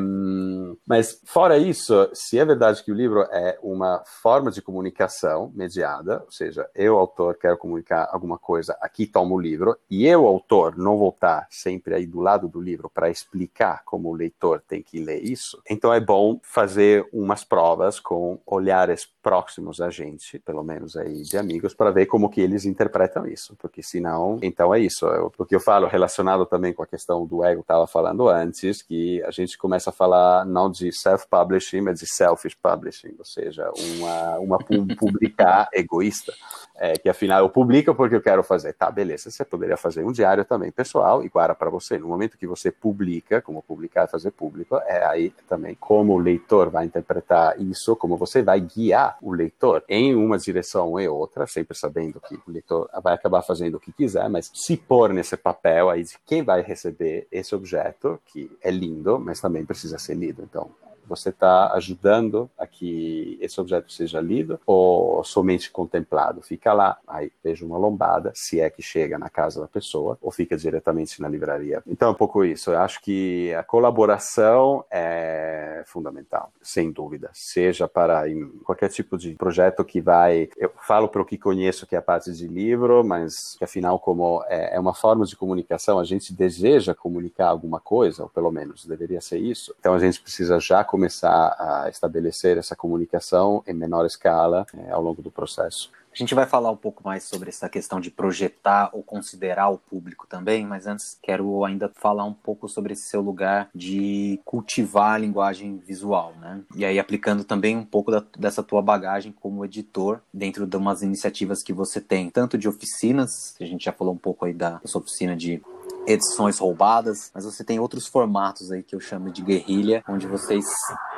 mas fora isso, se é verdade que o livro é uma forma de comunicação mediada, ou seja, eu, autor, quero comunicar alguma coisa, aqui tomo o livro, e eu, autor, não vou estar sempre aí do lado do livro para explicar como o leitor tem que ler isso, então é bom fazer umas provas com olhares próximos a gente, pelo menos aí de amigos, para ver como que eles interpretam isso, porque senão, então é isso. Eu, o que eu falo relacionado também com a questão do ego, estava falando antes, que a gente começa a falar não de self-publishing, mas de selfish publishing, ou seja, uma, uma publicar egoísta é, que afinal eu publico porque eu quero fazer. Tá, beleza, você poderia fazer um diário também pessoal, igual para você. No momento que você publica, como publicar, fazer público, é aí também como o leitor vai interpretar isso, como você vai guiar o leitor em uma direção ou outra, sempre sabendo que o leitor vai acabar fazendo o que quiser, mas se pôr nesse papel aí de quem vai receber esse objeto, que é lindo, mas também precisa ser lido. Então, Você está ajudando a que esse objeto seja lido ou somente contemplado? Fica lá, aí veja uma lombada, se é que chega na casa da pessoa, ou fica diretamente na livraria. Então, é um pouco isso. Eu acho que a colaboração é fundamental, sem dúvida. Seja para qualquer tipo de projeto que vai. Eu falo para o que conheço, que é a parte de livro, mas que afinal, como é, é uma forma de comunicação, a gente deseja comunicar alguma coisa, ou pelo menos deveria ser isso. Então, a gente precisa já começar a estabelecer essa comunicação em menor escala é, ao longo do processo. A gente vai falar um pouco mais sobre essa questão de projetar ou considerar o público também, mas antes quero ainda falar um pouco sobre esse seu lugar de cultivar a linguagem visual, né? E aí aplicando também um pouco da, dessa tua bagagem como editor dentro de umas iniciativas que você tem, tanto de oficinas, a gente já falou um pouco aí da, da sua oficina de edições roubadas, mas você tem outros formatos aí que eu chamo de guerrilha, onde vocês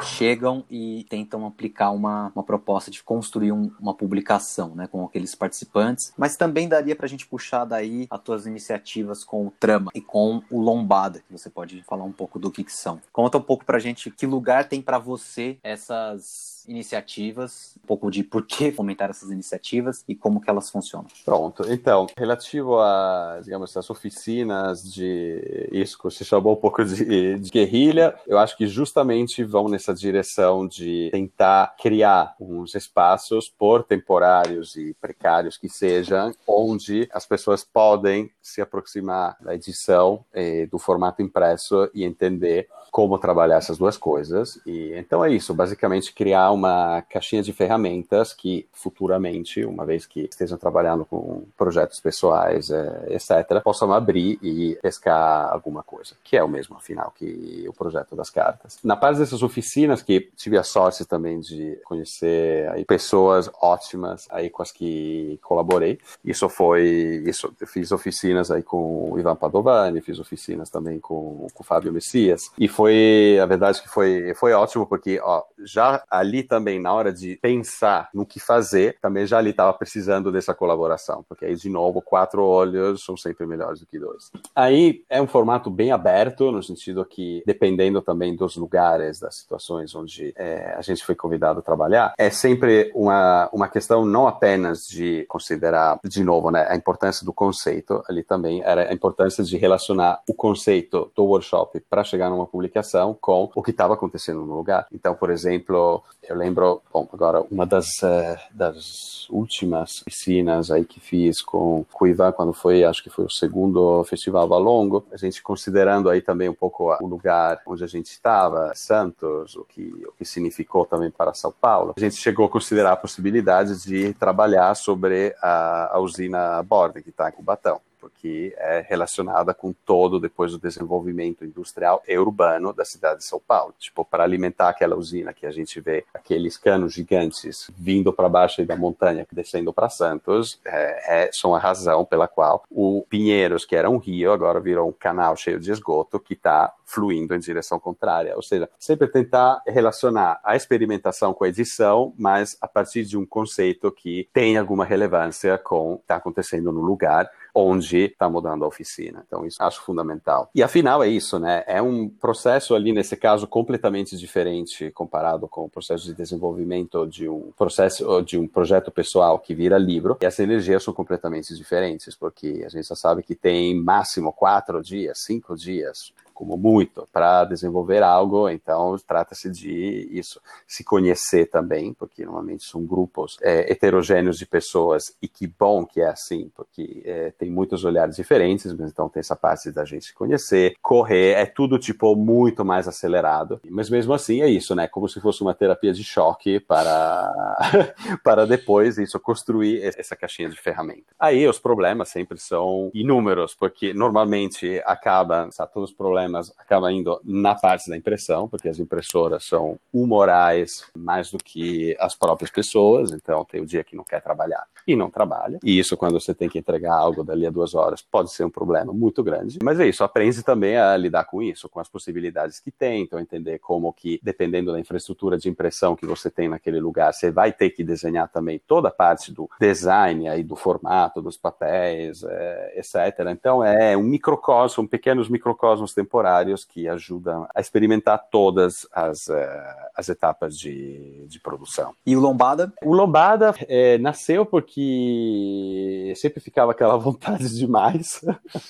chegam e tentam aplicar uma, uma proposta de construir um, uma publicação, né, com aqueles participantes, mas também daria pra gente puxar daí as tuas iniciativas com o Trama e com o Lombada, que você pode falar um pouco do que, que são. Conta um pouco pra gente que lugar tem para você essas iniciativas, um pouco de por que fomentar essas iniciativas e como que elas funcionam. Pronto, então, relativo a, digamos, as oficinas de isso que você chamou um pouco de, de guerrilha, eu acho que justamente vão nessa direção de tentar criar uns espaços, por temporários e precários que sejam, onde as pessoas podem se aproximar da edição e do formato impresso e entender como trabalhar essas duas coisas. E então é isso, basicamente criar uma caixinha de ferramentas que futuramente, uma vez que estejam trabalhando com projetos pessoais, é, etc., possam abrir e pescar alguma coisa, que é o mesmo, afinal, que o projeto das cartas. Na parte dessas oficinas, que tive a sorte também de conhecer aí pessoas ótimas aí com as que colaborei, isso foi, isso, fiz oficinas aí com o Ivan Padovani, fiz oficinas também com, com o Fábio Messias, e foi, a verdade que foi, foi ótimo, porque, ó, já ali também, na hora de pensar no que fazer, também já ali estava precisando dessa colaboração, porque aí, de novo, quatro olhos são sempre melhores do que dois. Aí é um formato bem aberto, no sentido que, dependendo também dos lugares, das situações onde é, a gente foi convidado a trabalhar, é sempre uma, uma questão não apenas de considerar, de novo, né, a importância do conceito, ali também era a importância de relacionar o conceito do workshop para chegar numa publicação com o que estava acontecendo no lugar. Então, por exemplo, eu lembro, bom, agora, uma das, uh, das últimas piscinas aí que fiz com, o Ivan, quando foi, acho que foi o segundo Festival Valongo, a gente considerando aí também um pouco o lugar onde a gente estava, Santos, o que, o que significou também para São Paulo, a gente chegou a considerar a possibilidade de trabalhar sobre a, a usina Borde, que está em Cubatão porque é relacionada com todo depois do desenvolvimento industrial e urbano da cidade de São Paulo. Tipo, para alimentar aquela usina que a gente vê, aqueles canos gigantes vindo para baixo da montanha, descendo para Santos, é, é, são a razão pela qual o Pinheiros, que era um rio, agora virou um canal cheio de esgoto que está fluindo em direção contrária. Ou seja, sempre tentar relacionar a experimentação com a edição, mas a partir de um conceito que tem alguma relevância com o que está acontecendo no lugar onde está mudando a oficina. Então, isso acho fundamental. E afinal é isso, né? É um processo ali, nesse caso, completamente diferente comparado com o processo de desenvolvimento de um processo de um projeto pessoal que vira livro. E as energias são completamente diferentes, porque a gente já sabe que tem máximo quatro dias, cinco dias como muito, para desenvolver algo. Então, trata-se de isso, se conhecer também, porque normalmente são grupos é, heterogêneos de pessoas, e que bom que é assim, porque é, tem muitos olhares diferentes, mas então tem essa parte da gente se conhecer, correr, é tudo tipo muito mais acelerado. Mas mesmo assim é isso, né? Como se fosse uma terapia de choque para, para depois isso construir essa caixinha de ferramentas. Aí os problemas sempre são inúmeros, porque normalmente acaba, sabe, todos os problemas problemas acaba indo na parte da impressão, porque as impressoras são humorais mais do que as próprias pessoas, então tem o dia que não quer trabalhar e não trabalha. E isso, quando você tem que entregar algo dali a duas horas, pode ser um problema muito grande. Mas é isso, aprende também a lidar com isso, com as possibilidades que tem, então entender como que, dependendo da infraestrutura de impressão que você tem naquele lugar, você vai ter que desenhar também toda a parte do design aí, do formato, dos papéis, é, etc. Então é um microcosmo, pequenos microcosmos temporais temporários que ajudam a experimentar todas as, uh, as etapas de, de produção. E o Lombada? O Lombada é, nasceu porque sempre ficava aquela vontade demais.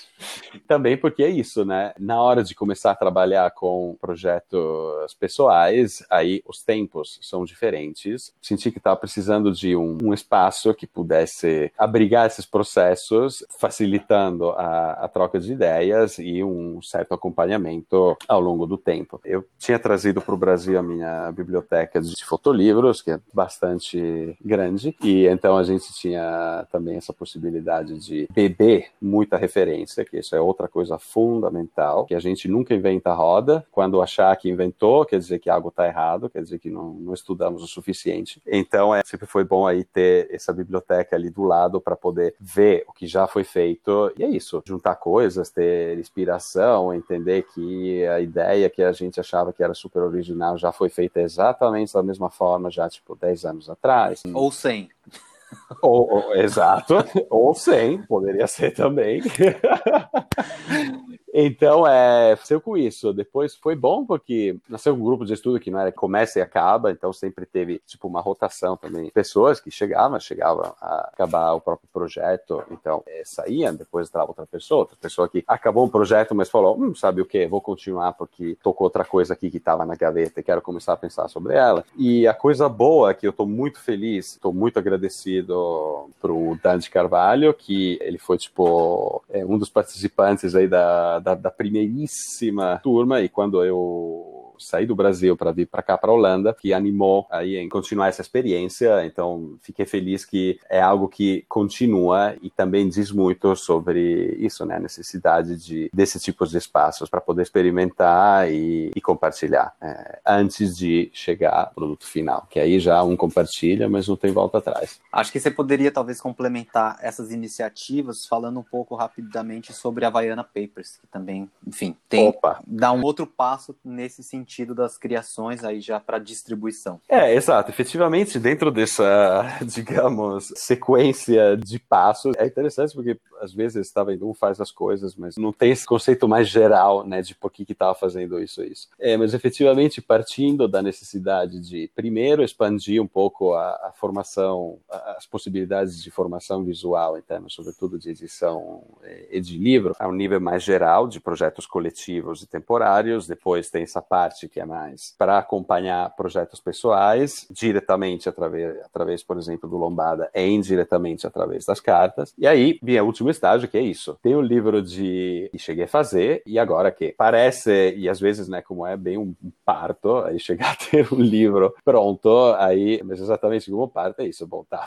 Também porque é isso, né? Na hora de começar a trabalhar com projetos pessoais, aí os tempos são diferentes. Senti que estava precisando de um, um, espaço que pudesse abrigar esses processos, facilitando a, a troca de ideias e um certo acompanhamento ao longo do tempo. Eu tinha trazido para o Brasil a minha biblioteca de fotolivros, que é bastante grande, e então a gente tinha também essa possibilidade de beber muita referência, que isso é outra coisa fundamental, que a gente nunca inventa roda. Quando achar que inventou, quer dizer que algo está errado, quer dizer que não, não estudamos o suficiente. Então, é, sempre foi bom aí ter essa biblioteca ali do lado para poder ver o que já foi feito. E é isso, juntar coisas, ter inspiração, entender que a ideia que a gente achava que era super original já foi feita exatamente da mesma forma já, tipo, 10 anos atrás. Ou 100. Ou, ou, exato, ou 100, poderia ser também. Então, é, nasceu com isso. Depois foi bom porque nasceu um grupo de estudo que não era começa e acaba, então sempre teve tipo uma rotação também. Pessoas que chegavam, chegavam a acabar o próprio projeto, então é, saíam, depois entrava outra pessoa, outra pessoa que acabou um projeto, mas falou, hum, sabe o que, vou continuar porque tocou outra coisa aqui que estava na gaveta e quero começar a pensar sobre ela. E a coisa boa é que eu estou muito feliz, estou muito agradecido pro Dante Carvalho, que ele foi tipo é, um dos participantes aí da da, da primeiríssima turma e quando eu saí do Brasil para vir para cá, para Holanda, que animou aí em continuar essa experiência. Então, fiquei feliz que é algo que continua e também diz muito sobre isso, né? A necessidade de desses tipos de espaços para poder experimentar e, e compartilhar é, antes de chegar ao produto final, que aí já um compartilha, mas não tem volta atrás. Acho que você poderia talvez complementar essas iniciativas falando um pouco rapidamente sobre a Havaiana Papers, que também, enfim, tem Opa. dá um outro passo nesse sentido sentido das criações aí já para distribuição. É, exato. Efetivamente, dentro dessa, digamos, sequência de passos, é interessante porque às vezes estava indo um faz as coisas, mas não tem esse conceito mais geral, né, de por que que estava fazendo isso isso. É, mas efetivamente partindo da necessidade de primeiro expandir um pouco a, a formação, as possibilidades de formação visual, então, sobretudo de edição é, e de livro, a um nível mais geral de projetos coletivos e temporários. Depois tem essa parte parte que é mais para acompanhar projetos pessoais, diretamente através, através, por exemplo, do Lombada e indiretamente através das cartas. E aí, vinha o último estágio, que é isso. Tem um livro de cheguei a fazer, e agora que parece, e às vezes, né, como é bem um parto, aí chegar a ter um livro pronto, aí, mas exatamente como parto é isso, bom, tá.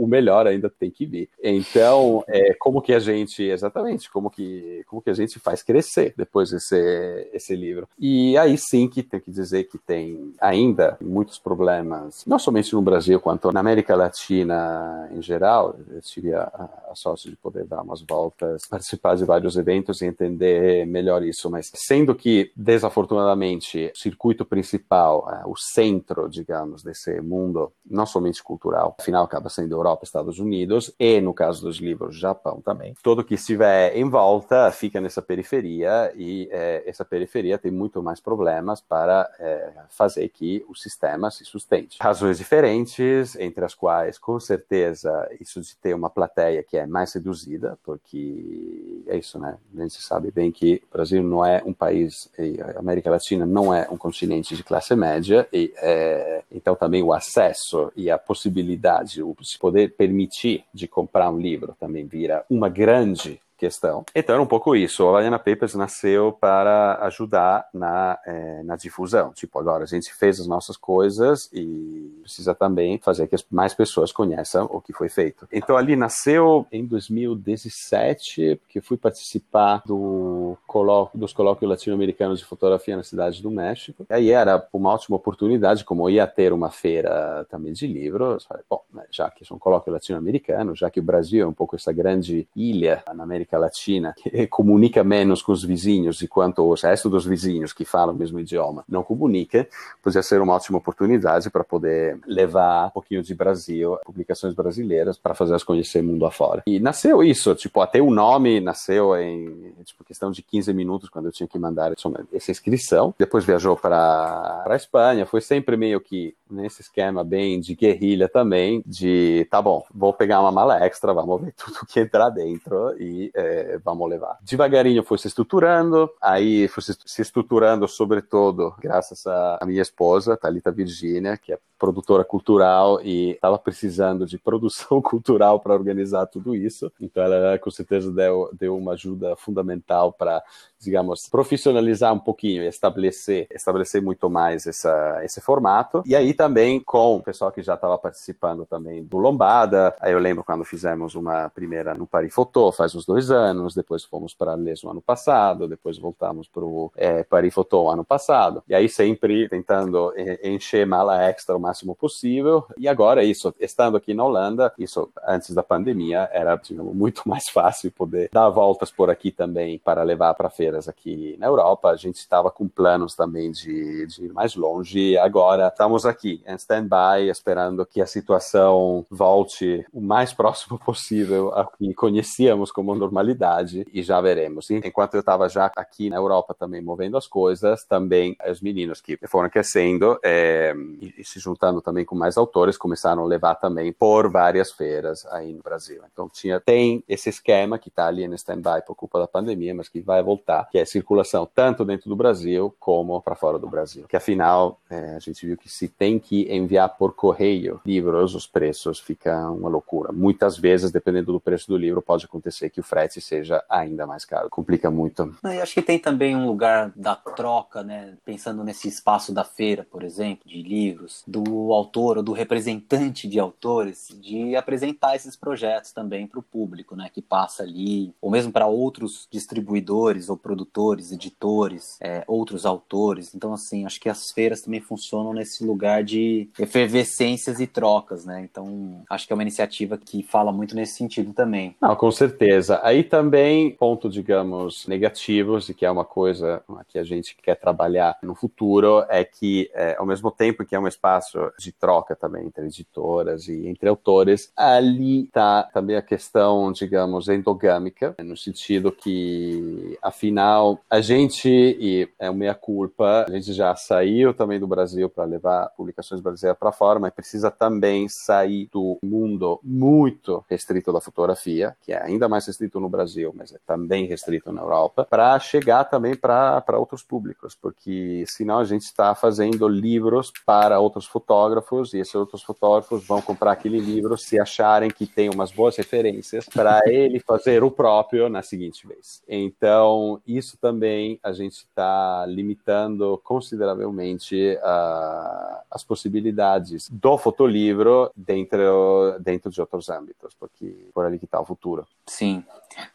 O melhor ainda tem que vir. Então, é, como que a gente, exatamente, como que, como que a gente faz crescer depois esse, esse livro. E aí sim que tem que dizer que tem ainda muitos problemas, não somente no Brasil, quanto na América Latina em geral. Eu tive a, a sorte de poder dar umas voltas, participar de vários eventos e entender melhor isso, mas sendo que, desafortunadamente, o circuito principal, é, o centro, digamos, desse mundo, não somente cultural, afinal, acaba sendo Europa, Estados Unidos e, no caso dos livros, Japão também. Tudo que estiver em volta fica nessa periferia e é, essa periferia tem muito mais problemas para é, fazer que o sistema se sustente. Razões diferentes, entre as quais, com certeza, isso de ter uma plateia que é mais reduzida, porque é isso, né? A gente sabe bem que o Brasil não é um país, a América Latina não é um continente de classe média, e é, então também o acesso e a possibilidade, se poder permitir de comprar um livro também vira uma grande questão. Então era um pouco isso. O Havaiana Papers nasceu para ajudar na, é, na difusão. Tipo, agora a gente fez as nossas coisas e precisa também fazer que mais pessoas conheçam o que foi feito. Então ali nasceu em 2017, que fui participar do colóquio, dos colóquios latino-americanos de fotografia na cidade do México. E aí era uma ótima oportunidade, como ia ter uma feira também de livros. Falei, bom, né, já que são colóquios latino-americanos, já que o Brasil é um pouco essa grande ilha na América América Latina, que comunica menos com os vizinhos, enquanto o resto dos vizinhos que falam o mesmo idioma não comunica, podia ser uma ótima oportunidade para poder levar um pouquinho de Brasil, publicações brasileiras, para fazer as conhecer mundo afora. E nasceu isso, tipo, até o nome nasceu em tipo, questão de 15 minutos, quando eu tinha que mandar essa inscrição. Depois viajou para a Espanha, foi sempre meio que nesse esquema bem de guerrilha também, de tá bom, vou pegar uma mala extra, vamos ver tudo que entrar dentro e é, vamos levar. Devagarinho foi se estruturando, aí foi se estruturando sobretudo graças à minha esposa, Talita Virginia, que é produtora cultural e estava precisando de produção cultural para organizar tudo isso. Então ela com certeza deu, deu uma ajuda fundamental para, digamos, profissionalizar um pouquinho, estabelecer, estabelecer muito mais essa, esse formato. E aí também com o pessoal que já estava participando também do Lombada. Aí eu lembro quando fizemos uma primeira no Paris Photo, faz uns dois anos, depois fomos para Les no ano passado, depois voltamos para o é, Paris Photo ano passado. E aí sempre tentando encher mala extra o máximo possível. E agora isso, estando aqui na Holanda, isso antes da pandemia era digamos, muito mais fácil poder dar voltas por aqui também para levar para feiras aqui na Europa. A gente estava com planos também de, de ir mais longe. Agora estamos aqui em stand-by, esperando que a situação volte o mais próximo possível ao que conhecíamos como normalidade e já veremos. Enquanto eu estava já aqui na Europa também movendo as coisas, também os meninos que foram aquecendo é, e, se juntando também com mais autores começaram a levar também por várias feiras aí no Brasil. Então tinha tem esse esquema que está ali no stand-by por culpa da pandemia, mas que vai voltar, que é circulação tanto dentro do Brasil como para fora do Brasil. Que afinal é, a gente viu que se tem que enviar por correio livros, os preços ficam uma loucura. Muitas vezes, dependendo do preço do livro, pode acontecer que o frete seja ainda mais caro. Complica muito. Eu acho que tem também um lugar da troca, né? Pensando nesse espaço da feira, por exemplo, de livros, do autor ou do representante de autores, de apresentar esses projetos também para o público, né? Que passa ali, ou mesmo para outros distribuidores ou produtores, editores, é, outros autores. Então, assim, acho que as feiras também funcionam nesse lugar de efervescências e trocas, né? Então, acho que é uma iniciativa que fala muito nesse sentido também. Não, com certeza. Aí também, ponto, digamos, negativos, e que é uma coisa que a gente quer trabalhar no futuro, é que, é, ao mesmo tempo que é um espaço de troca também entre editoras e entre autores, ali está também a questão, digamos, endogâmica, no sentido que, afinal, a gente, e é uma culpa, a gente já saiu também do Brasil para levar publicações brasileiras para fora, mas precisa também sair do mundo muito restrito da fotografia, que é ainda mais restrito no Brasil, mas é também restrito na Europa, para chegar também para outros públicos, porque senão a gente está fazendo livros para outros fotógrafos e esses outros fotógrafos vão comprar aquele livro se acharem que tem umas boas referências para ele fazer o próprio na seguinte vez. Então, isso também a gente está limitando consideravelmente uh, as possibilidades do fotolivro dentro, dentro de outros âmbitos, porque por ali que está o futuro. Sim.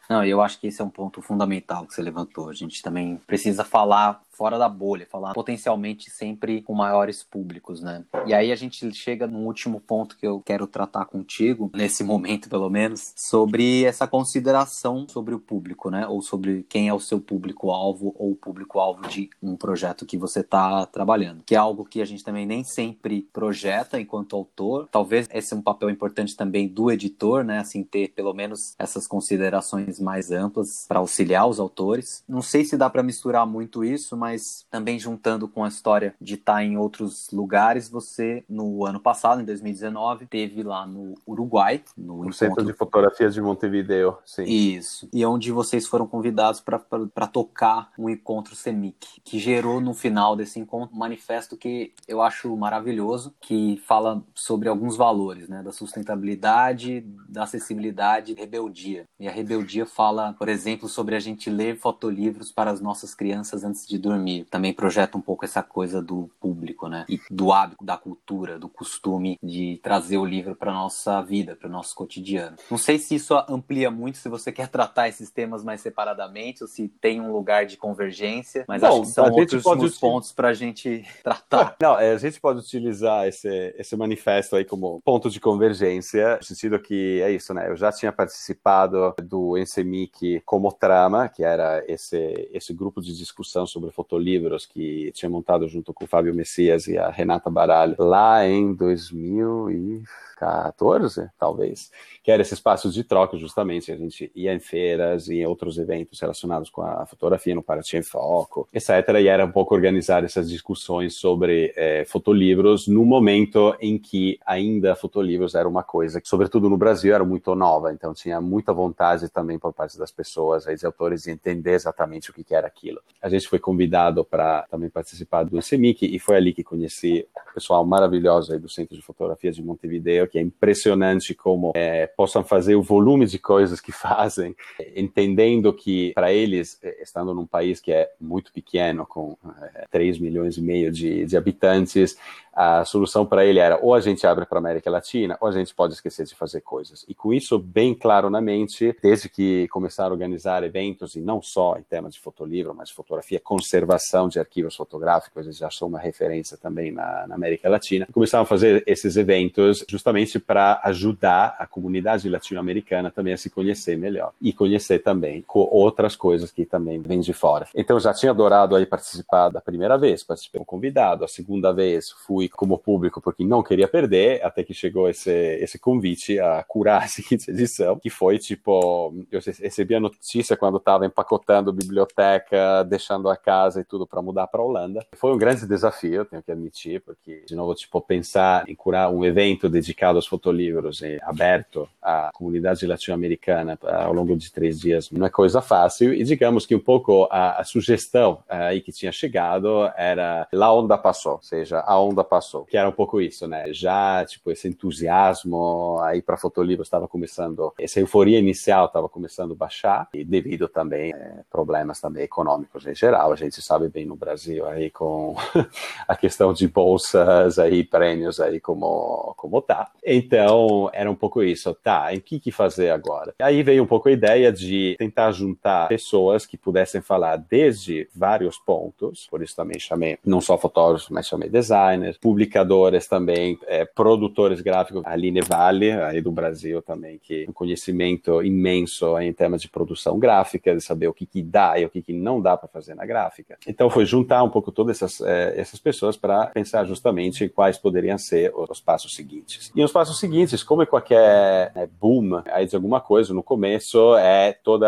Não, eu acho que esse é um ponto fundamental que você levantou. A gente também precisa falar fora da bolha, falar potencialmente sempre com maiores públicos, né? E aí a gente chega no último ponto que eu quero tratar contigo, nesse momento pelo menos, sobre essa consideração sobre o público, né? Ou sobre quem é o seu público-alvo ou o público-alvo de um projeto que você está trabalhando, que é algo que a gente também nem sempre projeta enquanto autor. Talvez esse é um papel importante também do editor, né? Assim, ter pelo menos essas considerações mais amplas para auxiliar os autores. Não sei se dá para misturar muito isso, mas também juntando com a história de estar tá em outros lugares, você, no ano passado, em 2019, teve lá no Uruguai, no, no Centro de Fotografias de Montevideo, sim. Isso. E onde vocês foram convidados para tocar um encontro CEMIC, que gerou no final desse encontro um manifesto que eu acho maravilhoso, que fala sobre alguns valores, né, da sustentabilidade, da acessibilidade, rebeldia. E a rebeldia fala, por exemplo, sobre a gente ler fotolivros para as nossas crianças antes de dormir dormir. Também projeta um pouco essa coisa do público, né? E do hábito, da cultura, do costume de trazer o livro para nossa vida, para o nosso cotidiano. Não sei se isso amplia muito, se você quer tratar esses temas mais separadamente ou se tem um lugar de convergência, mas Bom, acho que são outros pontos para a gente tratar. Não, é, a gente pode utilizar esse, esse manifesto aí como ponto de convergência, no sentido que é isso, né? Eu já tinha participado do CMYK como trama, que era esse, esse grupo de discussão sobre fotolivros que tinha montado junto com o Fábio Messias e a Renata Baralho lá em 2000 e 14, talvez, que era esse espaço de troca, justamente. A gente ia em feiras e em outros eventos relacionados com a fotografia no Paraty em Foco, etc. E era um pouco organizar essas discussões sobre é, fotolivros no momento em que ainda fotolivros era uma coisa que, sobretudo no Brasil, era muito nova. Então tinha muita vontade também por parte das pessoas, aí, de autores, de entender exatamente o que era aquilo. A gente foi convidado para também participar do SEMIC e foi ali que conheci o pessoal maravilhoso aí do Centro de Fotografia de Montevideo, que é impressionante como é, possam fazer o volume de coisas que fazem, entendendo que para eles, é, estando num país que é muito pequeno, com é, 3 milhões e meio de, de habitantes, a solução para ele era ou a gente abre para a América Latina ou a gente pode esquecer de fazer coisas. E com isso bem claro na mente, desde que começaram a organizar eventos, e não só em temas de fotolivro, mas fotografia, conservação de arquivos fotográficos, eles já são uma referência também na, na América Latina, começaram a fazer esses eventos justamente para ajudar a comunidade latino-americana também a se conhecer melhor e conhecer também com outras coisas que também vêm de fora. Então já tinha adorado aí participar da primeira vez, participei como convidado, a segunda vez fui como público porque não queria perder, até que chegou esse, esse convite a curar a seguinte edição, que foi tipo, eu recebi a notícia quando estava empacotando biblioteca, deixando a casa e tudo para mudar para Holanda. Foi um grande desafio, tenho que admitir, porque de novo, tipo, pensar em curar um evento dedicado aos fotolivros e aberto à comunidade latino-americana ao longo de três dias não é coisa fácil. E digamos que um pouco a, a sugestão eh, aí que tinha chegado era lá onda passou, ou seja, a onda passou, que era um pouco isso, né? Já, tipo, esse entusiasmo aí para fotolivro estava começando, essa euforia inicial estava começando a baixar, e devido também é, problemas também econômicos em geral, a gente sabe bem no Brasil aí com a questão de bolsas aí, prêmios aí como, como tá. Então, era um pouco isso, tá, em que que fazer agora? Aí veio um pouco a ideia de tentar juntar pessoas que pudessem falar desde vários pontos, por isso também chamei não só fotógrafos, mas chamei designers, publicadoras também, é, produtores gráficos, a Aline Vale, aí do Brasil também, que tem um conhecimento imenso em temas de produção gráfica, de saber o que, que dá e o que, que não dá para fazer na gráfica. Então foi juntar um pouco todas essas, é, essas pessoas para pensar justamente quais poderiam ser os passos seguintes. E os passos seguintes, como qualquer né, boom aí de alguma coisa, no começo é toda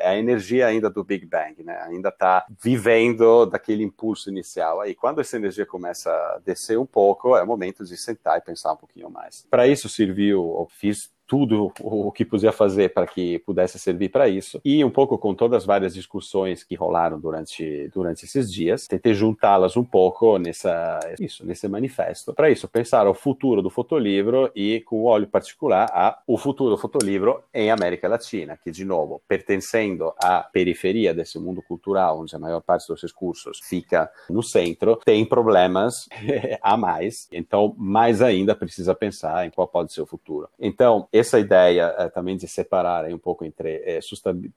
é a energia ainda do Big Bang, né? Ainda está vivendo daquele impulso inicial. Aí quando essa energia começa a descer um pouco, é o momento de sentar e pensar um pouquinho mais. Para isso serviu, eu fiz tudo o que podia fazer para que pudesse servir para isso. E um pouco com todas as várias discussões que rolaram durante, durante esses dias, tentei juntá-las um pouco nessa, isso, nesse manifesto. Para isso, pensar o futuro do fotolivro e com olho particular a o futuro do fotolivro em América Latina, que, de novo, pertencendo à periferia desse mundo cultural, onde a maior parte dos recursos fica no centro, tem problemas a mais. Então, mais ainda precisa pensar em qual pode ser o futuro. Então, essa ideia é, também de separar um pouco entre é,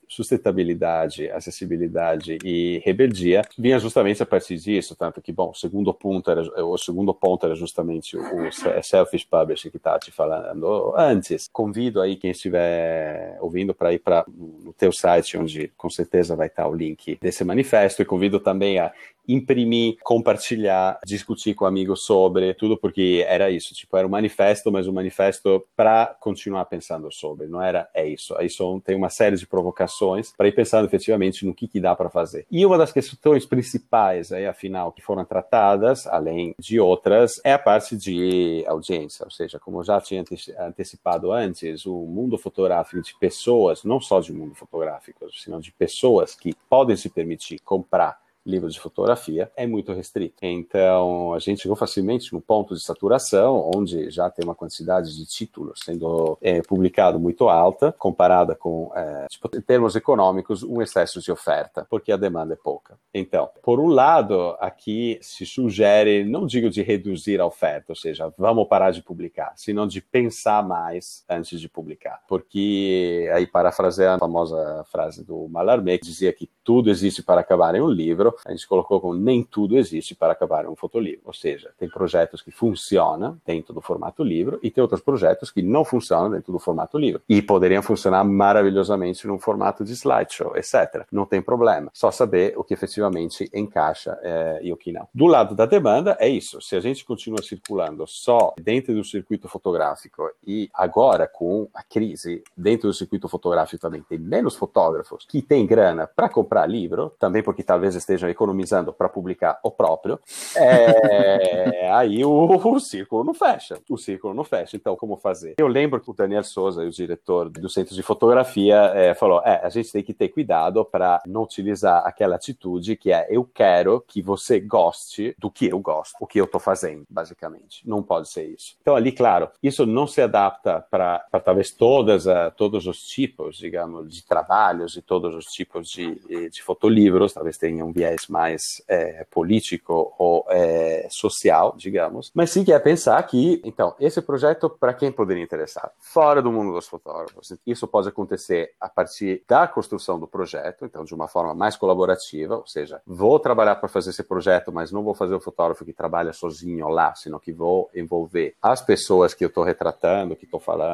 sustentabilidade, acessibilidade e rebeldia vinha justamente a partir disso, tanto que, bom, o segundo ponto era, o segundo ponto era justamente o, o selfish publishing que estava te falando antes. Convido aí quem estiver ouvindo para ir para no teu site, onde com certeza vai estar o link desse manifesto, e convido também a imprimir, compartilhar, discutir com amigos sobre tudo, porque era isso, tipo, era um manifesto, mas um manifesto para continuar pensando sobre, não era é isso. Isso tem uma série de provocações para ir pensando efetivamente no que, que dá para fazer. E uma das questões principais, aí, afinal, que foram tratadas, além de outras, é a parte de audiência, ou seja, como eu já tinha antecipado antes, o mundo fotográfico de pessoas, não só de mundo fotográfico, senão de pessoas que podem se permitir comprar livro de fotografia é muito restrito. Então, a gente chegou facilmente no ponto de saturação, onde já tem uma quantidade de títulos sendo é, publicado muito alta, comparada com, é, tipo, em termos econômicos, um excesso de oferta, porque a demanda é pouca. Então, por um lado, aqui se sugere, não digo de reduzir a oferta, ou seja, vamos parar de publicar, senão de pensar mais antes de publicar. Porque, aí parafraseando a famosa frase do Mallarmé, que dizia que tudo existe para acabar em um livro, a gente colocou como nem tudo existe para acabar um fotolivro. Ou seja, tem projetos que funcionam dentro do formato livro e tem outros projetos que não funcionam dentro do formato livro. E poderiam funcionar maravilhosamente no formato de slideshow, etc. Não tem problema. Só saber o que efetivamente encaixa é, e o que não. Do lado da demanda, é isso. Se a gente continua circulando só dentro do circuito fotográfico e agora com a crise dentro do circuito fotográfico também tem menos fotógrafos que têm grana para comprar livro, também porque talvez estejam economizando para publicar o próprio, é, aí o, o, círculo não fecha. O círculo não fecha. Então, como fazer? Eu lembro que o Daniel Souza, o diretor do Centro de Fotografia, é, falou: é, a gente tem que ter cuidado para não utilizar aquela atitude que é eu quero que você goste do que eu gosto, o que eu estou fazendo, basicamente. Não pode ser isso. Então, ali, claro, isso não se adapta para talvez todas, uh, todos os tipos, digamos, de trabalhos e todos os tipos de, de fotolivros, talvez tenha um viés mais é, político ou é, social, digamos, mas sim que é pensar que, então, esse projeto, para quem poderia interessar? Fora do mundo dos fotógrafos. Isso pode acontecer a partir da construção do projeto, então, de uma forma mais colaborativa, ou seja, vou trabalhar para fazer esse projeto, mas não vou fazer o fotógrafo que trabalha sozinho lá, senão que vou envolver as pessoas que eu estou retratando, que estou falando,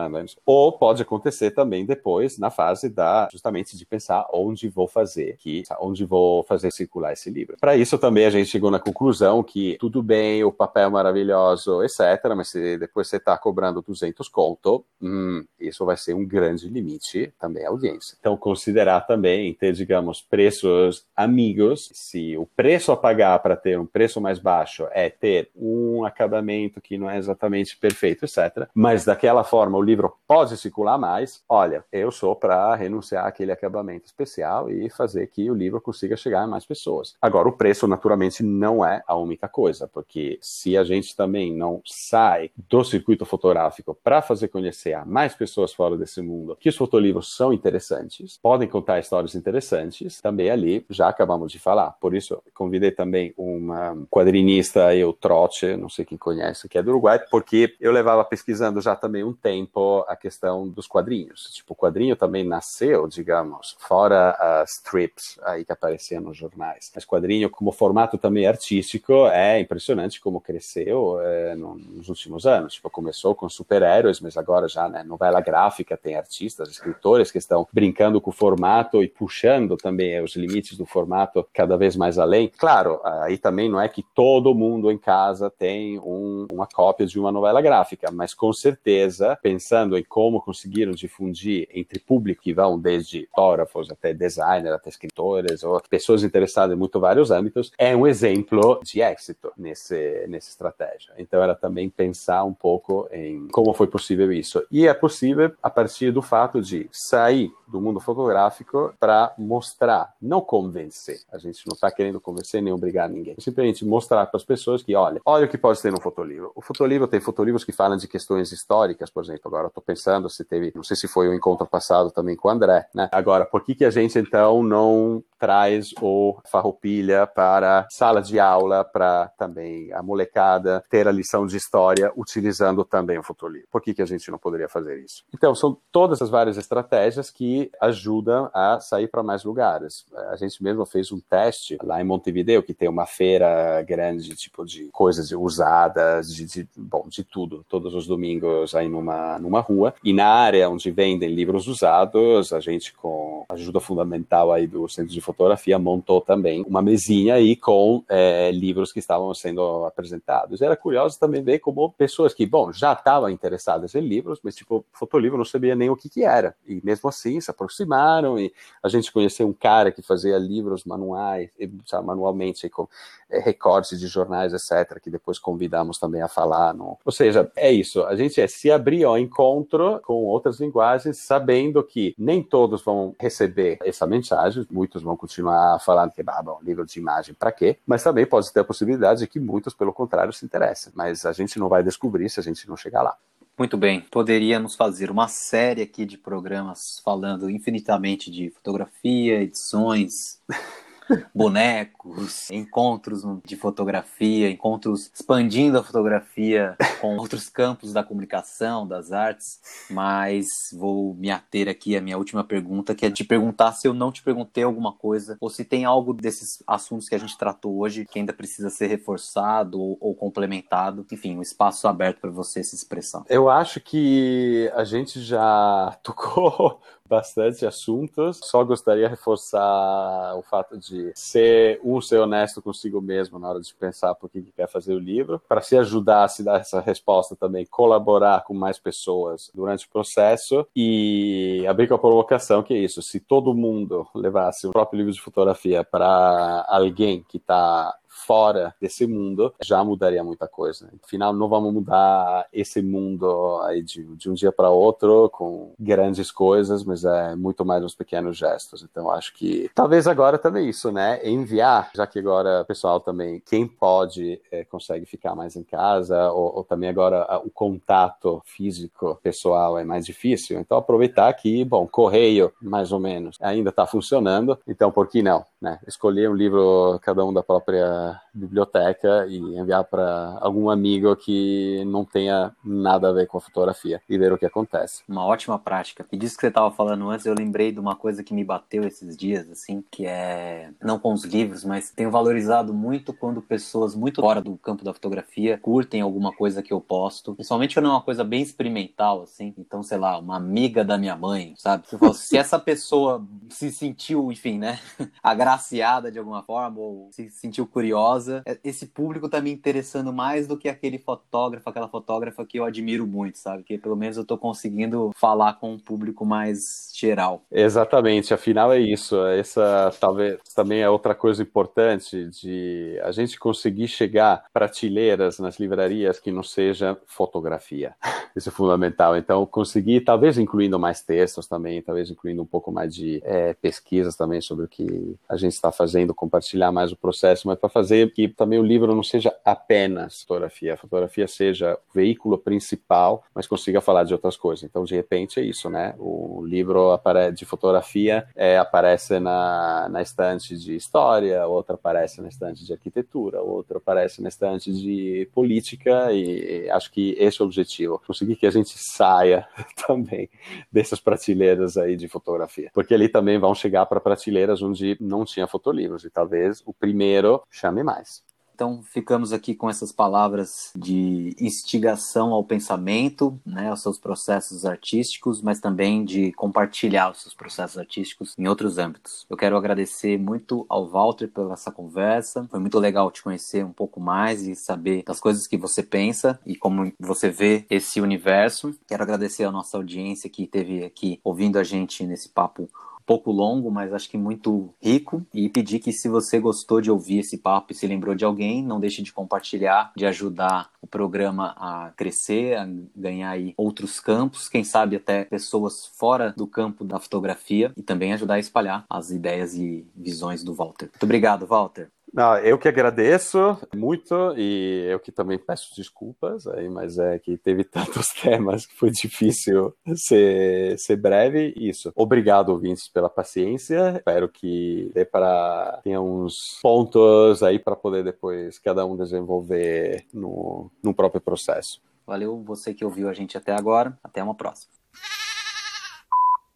ou pode acontecer também depois, na fase da, justamente de pensar onde vou fazer, que, onde vou fazer circular esse livro. Para isso também a gente chegou na conclusão que tudo bem, o papel é maravilhoso, etc., mas se depois você está cobrando 200 conto, hum, isso vai ser um grande limite também à audiência. Então, considerar também ter, digamos, preços amigos, se o preço a pagar para ter um preço mais baixo é ter um acabamento que não é exatamente perfeito, etc., mas daquela forma o livro pode circular mais, olha, eu sou para renunciar àquele acabamento especial e fazer que o livro consiga chegar a mais pessoas. Agora, o preço, naturalmente, não é a única coisa, porque se a gente também não sai do circuito fotográfico para fazer conhecer a mais pessoas fora desse mundo que os fotolivros são interessantes, podem contar histórias interessantes, também ali já acabamos de falar. Por isso, convidei também uma quadrinista, eu Trote, não sei quem conhece, que é do Uruguai, porque eu levava pesquisando já também um tempo a questão dos quadrinhos. Tipo, o quadrinho também nasceu, digamos, fora as strips aí que apareciam nos jornais. Mas quadrinho como formato também artístico é impressionante como cresceu é, nos últimos anos. Tipo, começou com super-heróis, mas agora já, né, novela gráfica, tem artistas, escritores que estão brincando com o formato e puxando também os limites do formato cada vez mais além. Claro, aí também não é que todo mundo em casa tem um, uma cópia de uma novela gráfica, mas com certeza, pensando em como conseguiram difundir entre público que vão desde fotógrafos até designers, até escritores, ou pessoas interessadas muito vários âmbitos, é um exemplo de êxito nesse, nessa estratégia. Então, era também pensar um pouco em como foi possível isso. E é possível a partir do fato de sair do mundo fotográfico para mostrar, não convencer. A gente não está querendo convencer nem obrigar ninguém. Simplesmente mostrar para as pessoas que, olha, olha o que pode ter no fotolivro. O fotolivro tem fotolivros que falam de questões históricas, por exemplo. Agora estou pensando se teve, não sei se foi o um encontro passado também com o André, né? Agora, por que que a gente então não traz o Farroupilha para sala de aula, para também a molecada ter a lição de história utilizando também o fotolivro. Por que, que a gente não poderia fazer isso? Então, são todas as várias estratégias que ajudam a sair para mais lugares. A gente mesmo fez um teste lá em Montevideo, que tem uma feira grande, tipo de coisas usadas, de, de bom, de tudo, todos os domingos aí numa, numa rua. E na área onde vendem livros usados, a gente com ajuda fundamental aí do Centro de Fotografia montou também uma mesinha aí com é, livros que estavam sendo apresentados. Era curioso também ver como pessoas que, bom, já estavam interessadas em livros, mas tipo, fotolivro não sabia nem o que que era. E mesmo assim se aproximaram e a gente conheceu um cara que fazia livros manuais, sabe, manualmente com é, recortes de jornais, etc., que depois convidamos também a falar. No... Ou seja, é isso. A gente é se abrir ao encontro com outras linguagens, sabendo que nem todos vão receber essa mensagem, muitos vão continuar falando que, ah, bom, livro de imagem para quê? Mas também pode ter a possibilidade de que muitos, pelo contrário, se interessem. Mas a gente não vai descobrir se a gente não chegar lá. Muito bem, poderíamos fazer uma série aqui de programas falando infinitamente de fotografia, edições, bonecos, encontros de fotografia, encontros expandindo a fotografia com outros campos da comunicação, das artes, mas vou me ater aqui à minha última pergunta, que é te perguntar se eu não te perguntei alguma coisa, ou se tem algo desses assuntos que a gente tratou hoje que ainda precisa ser reforçado ou, ou complementado. Enfim, um espaço aberto para você se expressar. Eu acho que a gente já tocou bastante assuntos. Só gostaria de reforçar o fato de ser um ser honesto consigo mesmo na hora de pensar por que quer fazer o livro, para se ajudar a se dar essa resposta também, colaborar com mais pessoas durante o processo e abrir com a provocação que é isso. Se todo mundo levasse o próprio livro de fotografia para alguém que está fora desse mundo, já mudaria muita coisa. Afinal, não vamos mudar esse mundo aí de, de um dia para outro com grandes coisas, mas é muito mais uns pequenos gestos. Então, acho que talvez agora também isso, né? Enviar, já que agora o pessoal também, quem pode, é, consegue ficar mais em casa, ou, ou também agora o contato físico pessoal é mais difícil. Então, aproveitar que, bom, correio, mais ou menos, ainda está funcionando. Então, por que não? Né? Escolher um livro, cada um da própria biblioteca e enviar para algum amigo que não tenha nada a ver com a fotografia e ver o que acontece. Uma ótima prática. E disso que você estava falando antes, eu lembrei de uma coisa que me bateu esses dias, assim, que é não com os livros, mas tenho valorizado muito quando pessoas muito fora do campo da fotografia curtem alguma coisa que eu posto, principalmente quando é uma coisa bem experimental, assim. Então, sei lá, uma amiga da minha mãe, sabe? Falo, se essa pessoa se sentiu, enfim, né, agraciada de alguma forma ou se sentiu curiosa curiosa. É, esse público tá me interessando mais do que aquele fotógrafo, aquela fotógrafa que eu admiro muito, sabe? Que pelo menos eu tô conseguindo falar com um público mais geral. Exatamente, afinal é isso. Essa talvez também é outra coisa importante de a gente conseguir chegar prateleiras nas livrarias que não seja fotografia. Isso é fundamental. Então, conseguir, talvez incluindo mais textos também, talvez incluindo um pouco mais de é, pesquisas também sobre o que a gente está fazendo, compartilhar mais o processo, mas para fazer que também o livro não seja apenas fotografia, a fotografia seja o veículo principal, mas consiga falar de outras coisas. Então, de repente, é isso, né? O livro de fotografia é, aparece na, na estante de história, outro aparece na estante de arquitetura, outro aparece na estante de política, e acho que esse é o objetivo, conseguir que a gente saia também dessas prateleiras aí de fotografia, porque ali também vão chegar para prateleiras onde não tinha fotolivros, e talvez o primeiro chame mais. Então, ficamos aqui com essas palavras de instigação ao pensamento, né, aos seus processos artísticos, mas também de compartilhar os seus processos artísticos em outros âmbitos. Eu quero agradecer muito ao Walter pela essa conversa. Foi muito legal te conhecer um pouco mais e saber das coisas que você pensa e como você vê esse universo. Quero agradecer a nossa audiência que esteve aqui ouvindo a gente nesse papo pouco longo, mas acho que muito rico. E pedir que se você gostou de ouvir esse papo e se lembrou de alguém, não deixe de compartilhar, de ajudar o programa a crescer, a ganhar aí outros campos, quem sabe até pessoas fora do campo da fotografia e também ajudar a espalhar as ideias e visões do Walter. Muito obrigado, Walter. Não, eu que agradeço muito e eu que também peço desculpas aí, mas é que teve tantos temas que foi difícil ser, ser breve. Isso. Obrigado, ouvintes, pela paciência. Espero que dê para tenha uns pontos aí para poder depois cada um desenvolver no, no próprio processo. Valeu você que ouviu a gente até agora. Até uma próxima.